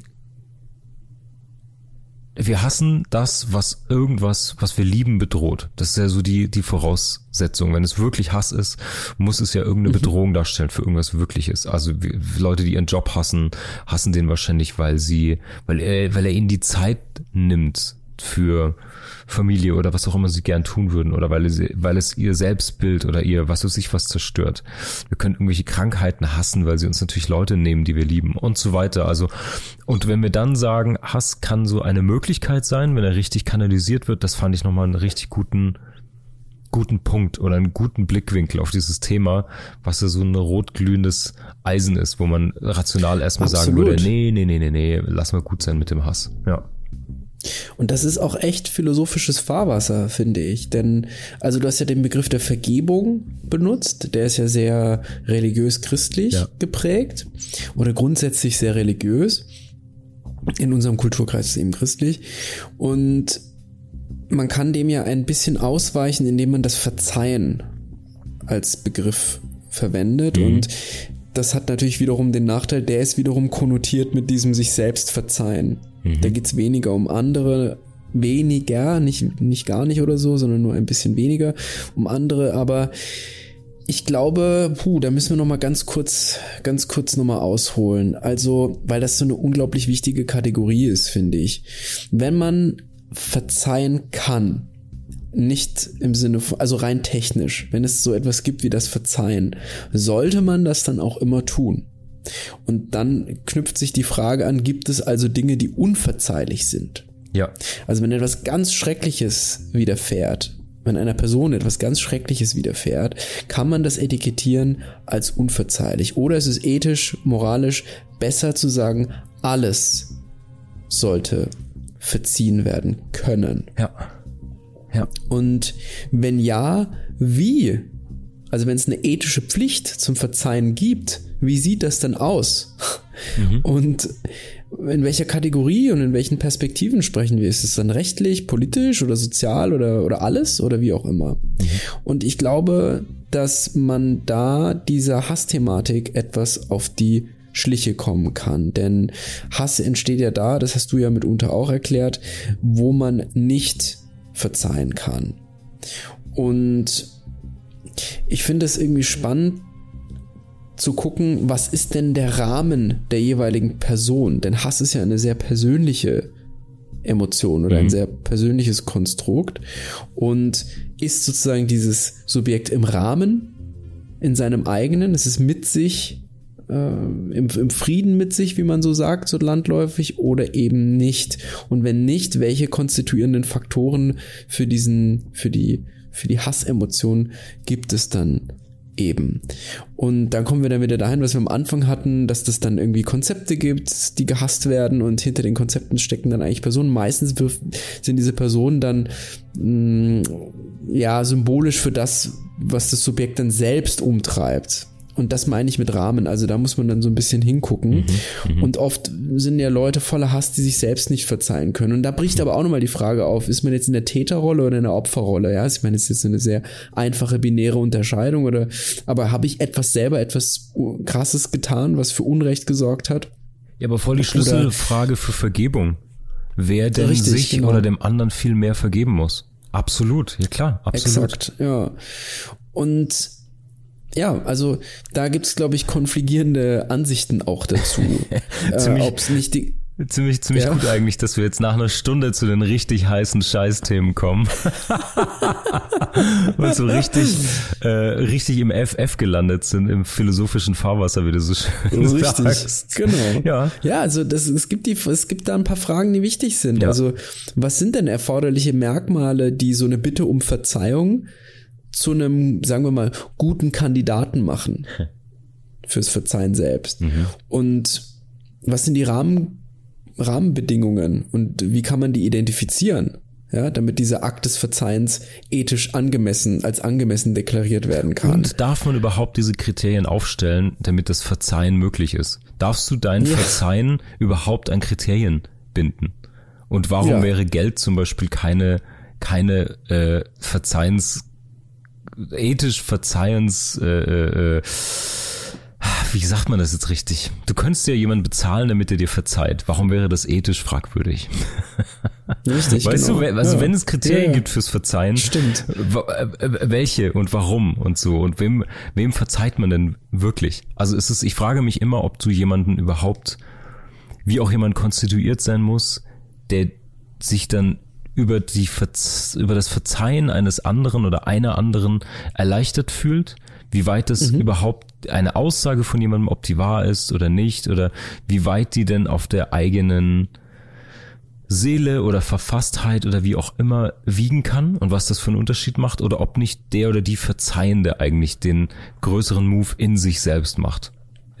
S1: wir hassen das, was irgendwas, was wir lieben, bedroht. Das ist ja so die, die Voraussetzung. Wenn es wirklich Hass ist, muss es ja irgendeine mhm. Bedrohung darstellen für irgendwas Wirkliches. Also Leute, die ihren Job hassen, hassen den wahrscheinlich, weil sie, weil er, weil er ihnen die Zeit nimmt für Familie oder was auch immer sie gern tun würden oder weil es, weil es ihr Selbstbild oder ihr was weiß ich was zerstört. Wir können irgendwelche Krankheiten hassen, weil sie uns natürlich Leute nehmen, die wir lieben und so weiter. Also, und wenn wir dann sagen, Hass kann so eine Möglichkeit sein, wenn er richtig kanalisiert wird, das fand ich nochmal einen richtig guten, guten Punkt oder einen guten Blickwinkel auf dieses Thema, was ja so ein rotglühendes Eisen ist, wo man rational erstmal Absolut. sagen würde, nee, nee, nee, nee, nee, lass mal gut sein mit dem Hass. Ja.
S2: Und das ist auch echt philosophisches Fahrwasser, finde ich. Denn, also du hast ja den Begriff der Vergebung benutzt, der ist ja sehr religiös-christlich ja. geprägt oder grundsätzlich sehr religiös. In unserem Kulturkreis ist es eben christlich. Und man kann dem ja ein bisschen ausweichen, indem man das Verzeihen als Begriff verwendet. Mhm. Und das hat natürlich wiederum den Nachteil, der ist wiederum konnotiert mit diesem sich selbst verzeihen. Mhm. Da geht's weniger um andere, weniger, nicht, nicht gar nicht oder so, sondern nur ein bisschen weniger um andere, aber ich glaube, puh, da müssen wir noch mal ganz kurz, ganz kurz noch mal ausholen. Also, weil das so eine unglaublich wichtige Kategorie ist, finde ich. Wenn man verzeihen kann, nicht im Sinne von, also rein technisch, wenn es so etwas gibt wie das Verzeihen, sollte man das dann auch immer tun. Und dann knüpft sich die Frage an, gibt es also Dinge, die unverzeihlich sind?
S1: Ja.
S2: Also wenn etwas ganz Schreckliches widerfährt, wenn einer Person etwas ganz Schreckliches widerfährt, kann man das etikettieren als unverzeihlich. Oder es ist ethisch, moralisch besser zu sagen, alles sollte verziehen werden können.
S1: Ja.
S2: Ja. Und wenn ja, wie? Also wenn es eine ethische Pflicht zum Verzeihen gibt, wie sieht das dann aus? Mhm. Und in welcher Kategorie und in welchen Perspektiven sprechen wir? Ist es dann rechtlich, politisch oder sozial oder, oder alles oder wie auch immer? Mhm. Und ich glaube, dass man da dieser Hassthematik etwas auf die Schliche kommen kann. Denn Hass entsteht ja da, das hast du ja mitunter auch erklärt, wo man nicht verzeihen kann. Und ich finde es irgendwie spannend zu gucken, was ist denn der Rahmen der jeweiligen Person? Denn Hass ist ja eine sehr persönliche Emotion oder mhm. ein sehr persönliches Konstrukt und ist sozusagen dieses Subjekt im Rahmen, in seinem eigenen, es ist mit sich äh, im, im Frieden mit sich, wie man so sagt, so landläufig, oder eben nicht. Und wenn nicht, welche konstituierenden Faktoren für diesen, für die, für die Hassemotion gibt es dann eben. Und dann kommen wir dann wieder dahin, was wir am Anfang hatten, dass das dann irgendwie Konzepte gibt, die gehasst werden und hinter den Konzepten stecken dann eigentlich Personen. Meistens sind diese Personen dann mh, mm, ja symbolisch für das, was das Subjekt dann selbst umtreibt. Und das meine ich mit Rahmen. Also da muss man dann so ein bisschen hingucken. Mhm, mhm, und oft sind ja Leute voller Hass, die sich selbst nicht verzeihen können. Und da bricht aber auch nochmal die Frage auf, ist man jetzt in der Täterrolle oder in der Opferrolle? Ja, ich meine, es ist jetzt eine sehr einfache binäre Unterscheidung oder, aber habe ich etwas selber, etwas krasses getan, was für Unrecht gesorgt hat?
S1: Ja, aber voll die Schlüsselfrage für Vergebung. Wer denn richtig, sich genau. oder dem anderen viel mehr vergeben muss. Absolut, ja klar, absolut.
S2: Exakt, ja. Und ja, also da gibt's glaube ich, konfligierende Ansichten auch dazu. [LAUGHS]
S1: äh, ob's nicht die, Ziemlich, ziemlich ja. gut eigentlich, dass wir jetzt nach einer Stunde zu den richtig heißen Scheißthemen kommen. [LAUGHS] Und so richtig, äh, richtig im FF gelandet sind, im philosophischen Fahrwasser, wie du so schön richtig. sagst.
S2: Genau. Ja. Ja, also das, es gibt die, es gibt da ein paar Fragen, die wichtig sind. Ja. Also, was sind denn erforderliche Merkmale, die so eine Bitte um Verzeihung zu einem, sagen wir mal, guten Kandidaten machen [LAUGHS] fürs Verzeihen selbst. Mhm. Und was sind die Rahmen, Rahmenbedingungen und wie kann man die identifizieren? Ja, damit dieser Akt des Verzeihens ethisch angemessen, als angemessen deklariert werden kann. Und
S1: darf man überhaupt diese Kriterien aufstellen, damit das Verzeihen möglich ist? Darfst du dein ja. Verzeihen überhaupt an Kriterien binden? Und warum ja. wäre Geld zum Beispiel keine, keine äh, Verzeihens ethisch Verzeihens, äh, äh, äh, wie sagt man das jetzt richtig? Du könntest ja jemanden bezahlen, damit er dir verzeiht. Warum wäre das ethisch fragwürdig? [LAUGHS] Richtig, weißt genau. du, also ja. wenn es Kriterien ja, gibt fürs Verzeihen,
S2: stimmt.
S1: Äh, welche und warum und so und wem wem verzeiht man denn wirklich? Also ist es, ich frage mich immer, ob du jemanden überhaupt, wie auch jemand konstituiert sein muss, der sich dann über, die über das Verzeihen eines anderen oder einer anderen erleichtert fühlt, wie weit das mhm. überhaupt eine Aussage von jemandem, ob die wahr ist oder nicht, oder wie weit die denn auf der eigenen Seele oder Verfasstheit oder wie auch immer wiegen kann und was das für einen Unterschied macht, oder ob nicht der oder die Verzeihende eigentlich den größeren Move in sich selbst macht.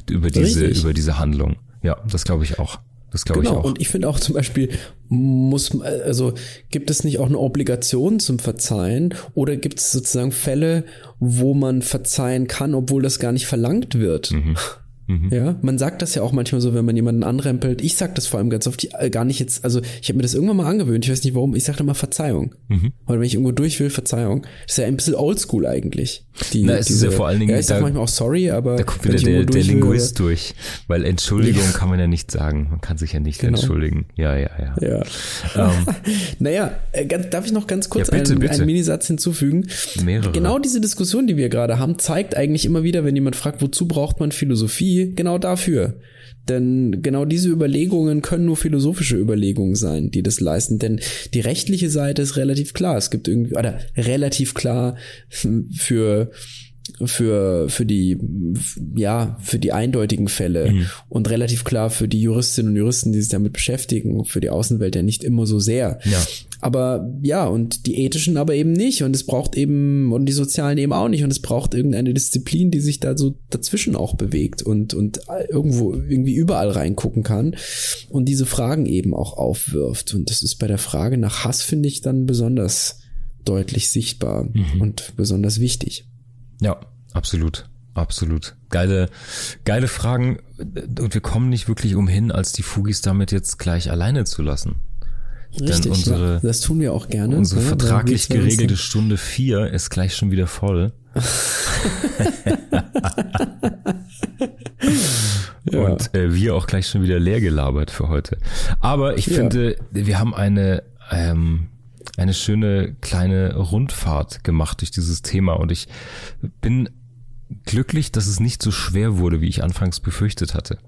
S1: Über diese, Richtig. über diese Handlung. Ja, das glaube ich auch. Das glaube genau. ich auch.
S2: Und ich finde auch zum Beispiel, muss, also gibt es nicht auch eine Obligation zum Verzeihen oder gibt es sozusagen Fälle, wo man verzeihen kann, obwohl das gar nicht verlangt wird? Mhm. [LAUGHS] Mhm. Ja, man sagt das ja auch manchmal so, wenn man jemanden anrempelt. Ich sag das vor allem ganz oft äh, gar nicht jetzt, also ich habe mir das irgendwann mal angewöhnt, ich weiß nicht warum, ich sage immer Verzeihung. Mhm. Oder wenn ich irgendwo durch will, Verzeihung. Das ist ja ein bisschen oldschool eigentlich.
S1: Die, Na, es diese, ist ja vor allen Dingen.
S2: Ja, ich sag manchmal auch sorry, aber.
S1: Da kommt wieder der, der Linguist will, durch. Weil Entschuldigung ja. [LAUGHS] kann man ja nicht sagen. Man kann sich ja nicht genau. entschuldigen. Ja, ja, ja.
S2: ja. Ähm. [LAUGHS] naja, äh, ganz, darf ich noch ganz kurz ja, bitte, einen, bitte. einen Minisatz hinzufügen? Mehrere. Genau diese Diskussion, die wir gerade haben, zeigt eigentlich immer wieder, wenn jemand fragt, wozu braucht man Philosophie? genau dafür. Denn genau diese Überlegungen können nur philosophische Überlegungen sein, die das leisten. Denn die rechtliche Seite ist relativ klar. Es gibt irgendwie, oder relativ klar für für für die ja für die eindeutigen Fälle mhm. und relativ klar für die Juristinnen und Juristen, die sich damit beschäftigen, für die Außenwelt ja nicht immer so sehr.
S1: Ja.
S2: Aber ja, und die ethischen aber eben nicht und es braucht eben und die sozialen eben auch nicht und es braucht irgendeine Disziplin, die sich da so dazwischen auch bewegt und und irgendwo irgendwie überall reingucken kann und diese Fragen eben auch aufwirft und das ist bei der Frage nach Hass finde ich dann besonders deutlich sichtbar mhm. und besonders wichtig.
S1: Ja, absolut. Absolut. Geile, geile Fragen. Und wir kommen nicht wirklich umhin, als die Fugis damit jetzt gleich alleine zu lassen.
S2: Richtig, unsere, ja, das tun wir auch gerne.
S1: Unsere ja, vertraglich geregelte Stunde vier ist gleich schon wieder voll. [LAUGHS] ja. Und äh, wir auch gleich schon wieder leer gelabert für heute. Aber ich finde, wir haben eine ähm, eine schöne kleine Rundfahrt gemacht durch dieses Thema und ich bin glücklich, dass es nicht so schwer wurde, wie ich anfangs befürchtet hatte.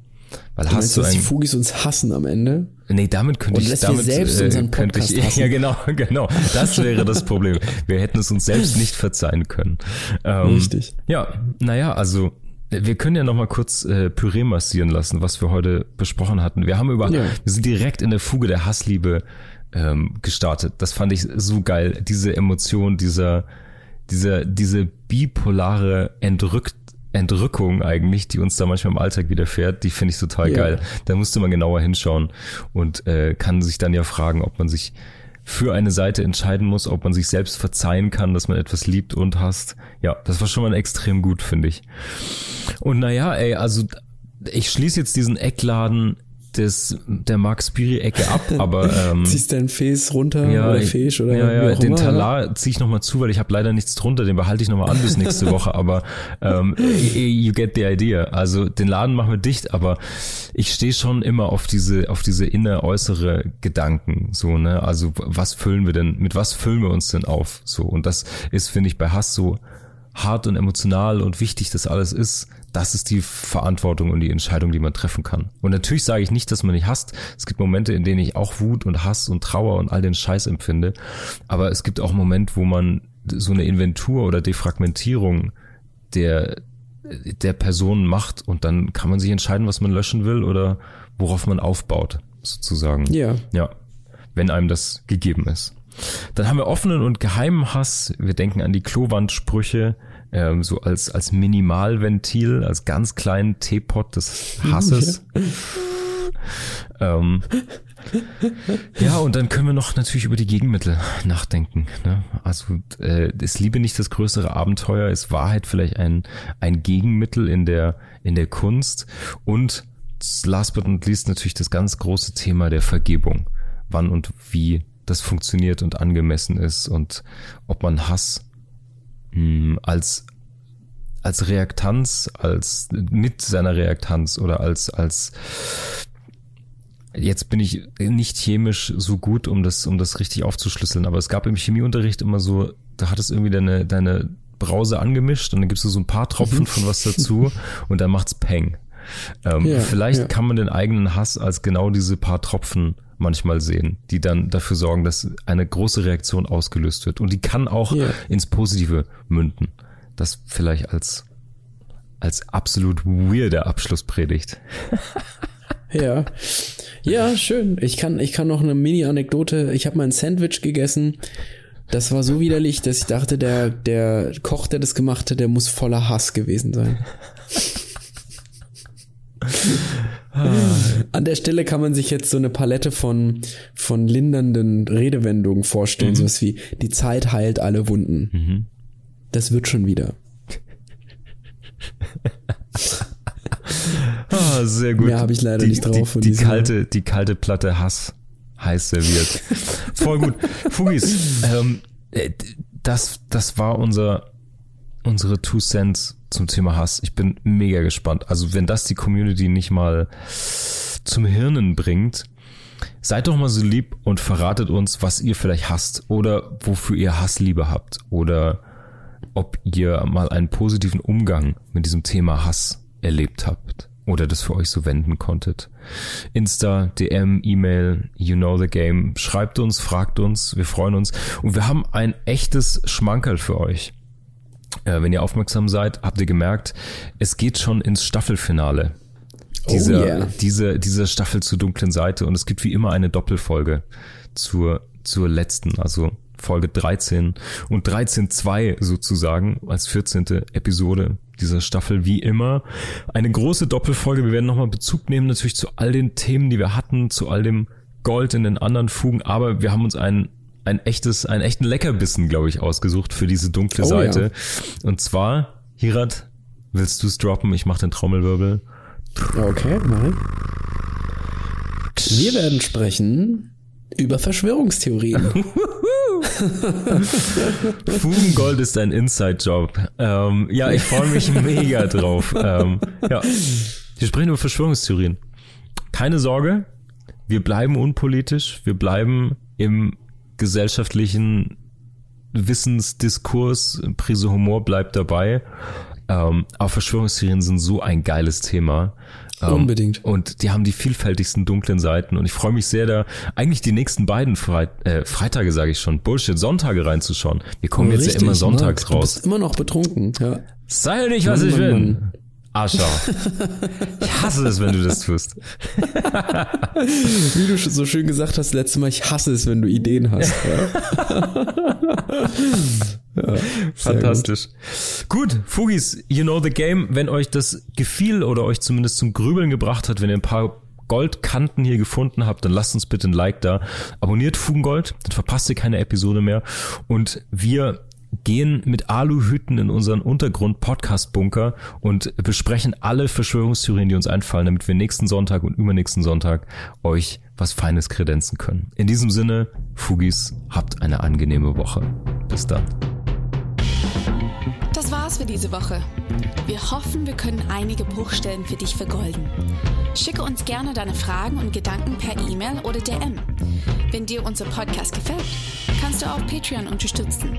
S2: Weil du hast meinst, du dass die Fugis uns hassen am Ende?
S1: Nee, damit könnte ich, damit
S2: selbst äh, könnte ich, [LAUGHS]
S1: ja genau, [LAUGHS] genau. Das wäre das Problem. Wir hätten es uns selbst nicht verzeihen können.
S2: Ähm, Richtig.
S1: Ja, naja, also wir können ja noch mal kurz äh, Püree massieren lassen, was wir heute besprochen hatten. Wir haben über, ja. wir sind direkt in der Fuge der Hassliebe ähm, gestartet. Das fand ich so geil. Diese Emotion, dieser, dieser, diese bipolare Entrückt Entrückung eigentlich, die uns da manchmal im Alltag widerfährt, die finde ich total ja. geil. Da musste man genauer hinschauen und äh, kann sich dann ja fragen, ob man sich für eine Seite entscheiden muss, ob man sich selbst verzeihen kann, dass man etwas liebt und hasst. Ja, das war schon mal extrem gut, finde ich. Und naja, ey, also ich schließe jetzt diesen Eckladen des, der Mark Spiri-Ecke ab, [LAUGHS] aber ähm,
S2: ziehst dein Face runter
S1: ja,
S2: oder Fisch oder
S1: ja, ja, den Talar ziehe ich nochmal zu, weil ich habe leider nichts drunter, den behalte ich nochmal an bis nächste [LAUGHS] Woche, aber ähm, you get the idea. Also den Laden machen wir dicht, aber ich stehe schon immer auf diese auf diese inner-äußere Gedanken, so ne, also was füllen wir denn, mit was füllen wir uns denn auf, so? Und das ist finde ich bei Hass so hart und emotional und wichtig das alles ist, das ist die Verantwortung und die Entscheidung, die man treffen kann. Und natürlich sage ich nicht, dass man nicht hasst. Es gibt Momente, in denen ich auch Wut und Hass und Trauer und all den Scheiß empfinde. Aber es gibt auch Momente, wo man so eine Inventur oder Defragmentierung der, der Person macht und dann kann man sich entscheiden, was man löschen will oder worauf man aufbaut, sozusagen.
S2: Ja.
S1: Ja. Wenn einem das gegeben ist. Dann haben wir offenen und geheimen Hass. Wir denken an die Klowandsprüche, ähm, so als, als Minimalventil, als ganz kleinen Teepot des Hasses. [LAUGHS] ähm, ja, und dann können wir noch natürlich über die Gegenmittel nachdenken. Ne? Also äh, ist Liebe nicht das größere Abenteuer, ist Wahrheit vielleicht ein, ein Gegenmittel in der, in der Kunst und last but not least natürlich das ganz große Thema der Vergebung. Wann und wie das funktioniert und angemessen ist und ob man Hass mh, hm, als als Reaktanz, als mit seiner Reaktanz oder als als jetzt bin ich nicht chemisch so gut, um das um das richtig aufzuschlüsseln, aber es gab im Chemieunterricht immer so, da hat es irgendwie deine deine Brause angemischt und dann gibst du so ein paar Tropfen von was [LAUGHS] dazu und dann macht's Peng. Ähm, ja, vielleicht ja. kann man den eigenen Hass als genau diese paar Tropfen manchmal sehen, die dann dafür sorgen, dass eine große Reaktion ausgelöst wird. Und die kann auch yeah. ins Positive münden. Das vielleicht als, als absolut weirder Abschlusspredigt. [LAUGHS]
S2: ja. Ja, schön. Ich kann, ich kann noch eine Mini-Anekdote. Ich habe mal ein Sandwich gegessen. Das war so widerlich, dass ich dachte, der, der Koch, der das gemacht hat, der muss voller Hass gewesen sein. [LAUGHS] An der Stelle kann man sich jetzt so eine Palette von, von lindernden Redewendungen vorstellen, mhm. sowas wie die Zeit heilt alle Wunden. Mhm. Das wird schon wieder. [LAUGHS]
S1: ah, sehr gut.
S2: Mehr habe ich leider
S1: die,
S2: nicht drauf.
S1: Die, die kalte, die kalte Platte Hass heiß serviert. [LAUGHS] Voll gut. Fugis, ähm, äh, das, das war unser, unsere Two Cents zum Thema Hass. Ich bin mega gespannt. Also wenn das die Community nicht mal zum Hirnen bringt, seid doch mal so lieb und verratet uns, was ihr vielleicht hasst oder wofür ihr Hassliebe habt oder ob ihr mal einen positiven Umgang mit diesem Thema Hass erlebt habt oder das für euch so wenden konntet. Insta, DM, E-Mail, you know the game. Schreibt uns, fragt uns, wir freuen uns. Und wir haben ein echtes Schmankerl für euch. Äh, wenn ihr aufmerksam seid, habt ihr gemerkt, es geht schon ins Staffelfinale. Diese, oh yeah. diese, diese Staffel zur dunklen Seite und es gibt wie immer eine Doppelfolge zur, zur letzten, also Folge 13 und 13.2 sozusagen als 14. Episode dieser Staffel wie immer. Eine große Doppelfolge. Wir werden nochmal Bezug nehmen natürlich zu all den Themen, die wir hatten, zu all dem Gold in den anderen Fugen, aber wir haben uns ein ein echtes, einen echten Leckerbissen, glaube ich, ausgesucht für diese dunkle oh, Seite. Ja. Und zwar, Hirat, willst du es droppen? Ich mache den Trommelwirbel.
S2: Okay, nein. Wir werden sprechen über Verschwörungstheorien. [LAUGHS]
S1: Fugengold ist ein Inside-Job. Ähm, ja, ich freue mich [LAUGHS] mega drauf. Ähm, ja, wir sprechen über Verschwörungstheorien. Keine Sorge, wir bleiben unpolitisch, wir bleiben im gesellschaftlichen Wissensdiskurs, Prise Humor bleibt dabei. Ähm, aber Verschwörungstheorien sind so ein geiles Thema.
S2: Ähm, Unbedingt.
S1: Und die haben die vielfältigsten dunklen Seiten. Und ich freue mich sehr, da eigentlich die nächsten beiden Freit äh, Freitage, sage ich schon, Bullshit, Sonntage reinzuschauen. Wir kommen Richtig, jetzt ja immer sonntags Marc, raus. Du
S2: bist immer noch betrunken, ja.
S1: Sei nicht, was Mann, ich Mann, bin. Mann. Arschau. Ich hasse es, wenn du das tust.
S2: Wie du so schön gesagt hast letztes Mal, ich hasse es, wenn du Ideen hast. Ja? [LAUGHS]
S1: ja, Fantastisch. Gut. gut, Fugis, you know the game. Wenn euch das gefiel oder euch zumindest zum Grübeln gebracht hat, wenn ihr ein paar Goldkanten hier gefunden habt, dann lasst uns bitte ein Like da. Abonniert Fugengold, dann verpasst ihr keine Episode mehr. Und wir gehen mit Aluhüten in unseren Untergrund-Podcast-Bunker und besprechen alle Verschwörungstheorien, die uns einfallen, damit wir nächsten Sonntag und übernächsten Sonntag euch was Feines kredenzen können. In diesem Sinne, Fugis, habt eine angenehme Woche. Bis dann.
S3: Das war's für diese Woche. Wir hoffen, wir können einige Bruchstellen für dich vergolden. Schicke uns gerne deine Fragen und Gedanken per E-Mail oder DM. Wenn dir unser Podcast gefällt, kannst du auch Patreon unterstützen.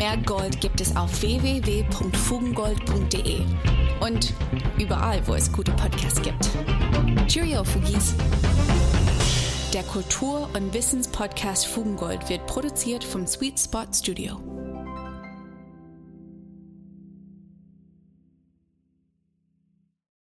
S3: Mehr Gold gibt es auf www.fugengold.de und überall, wo es gute Podcasts gibt. Cheerio, Fugis! Der Kultur- und Wissenspodcast Fugengold wird produziert vom Sweet Spot Studio.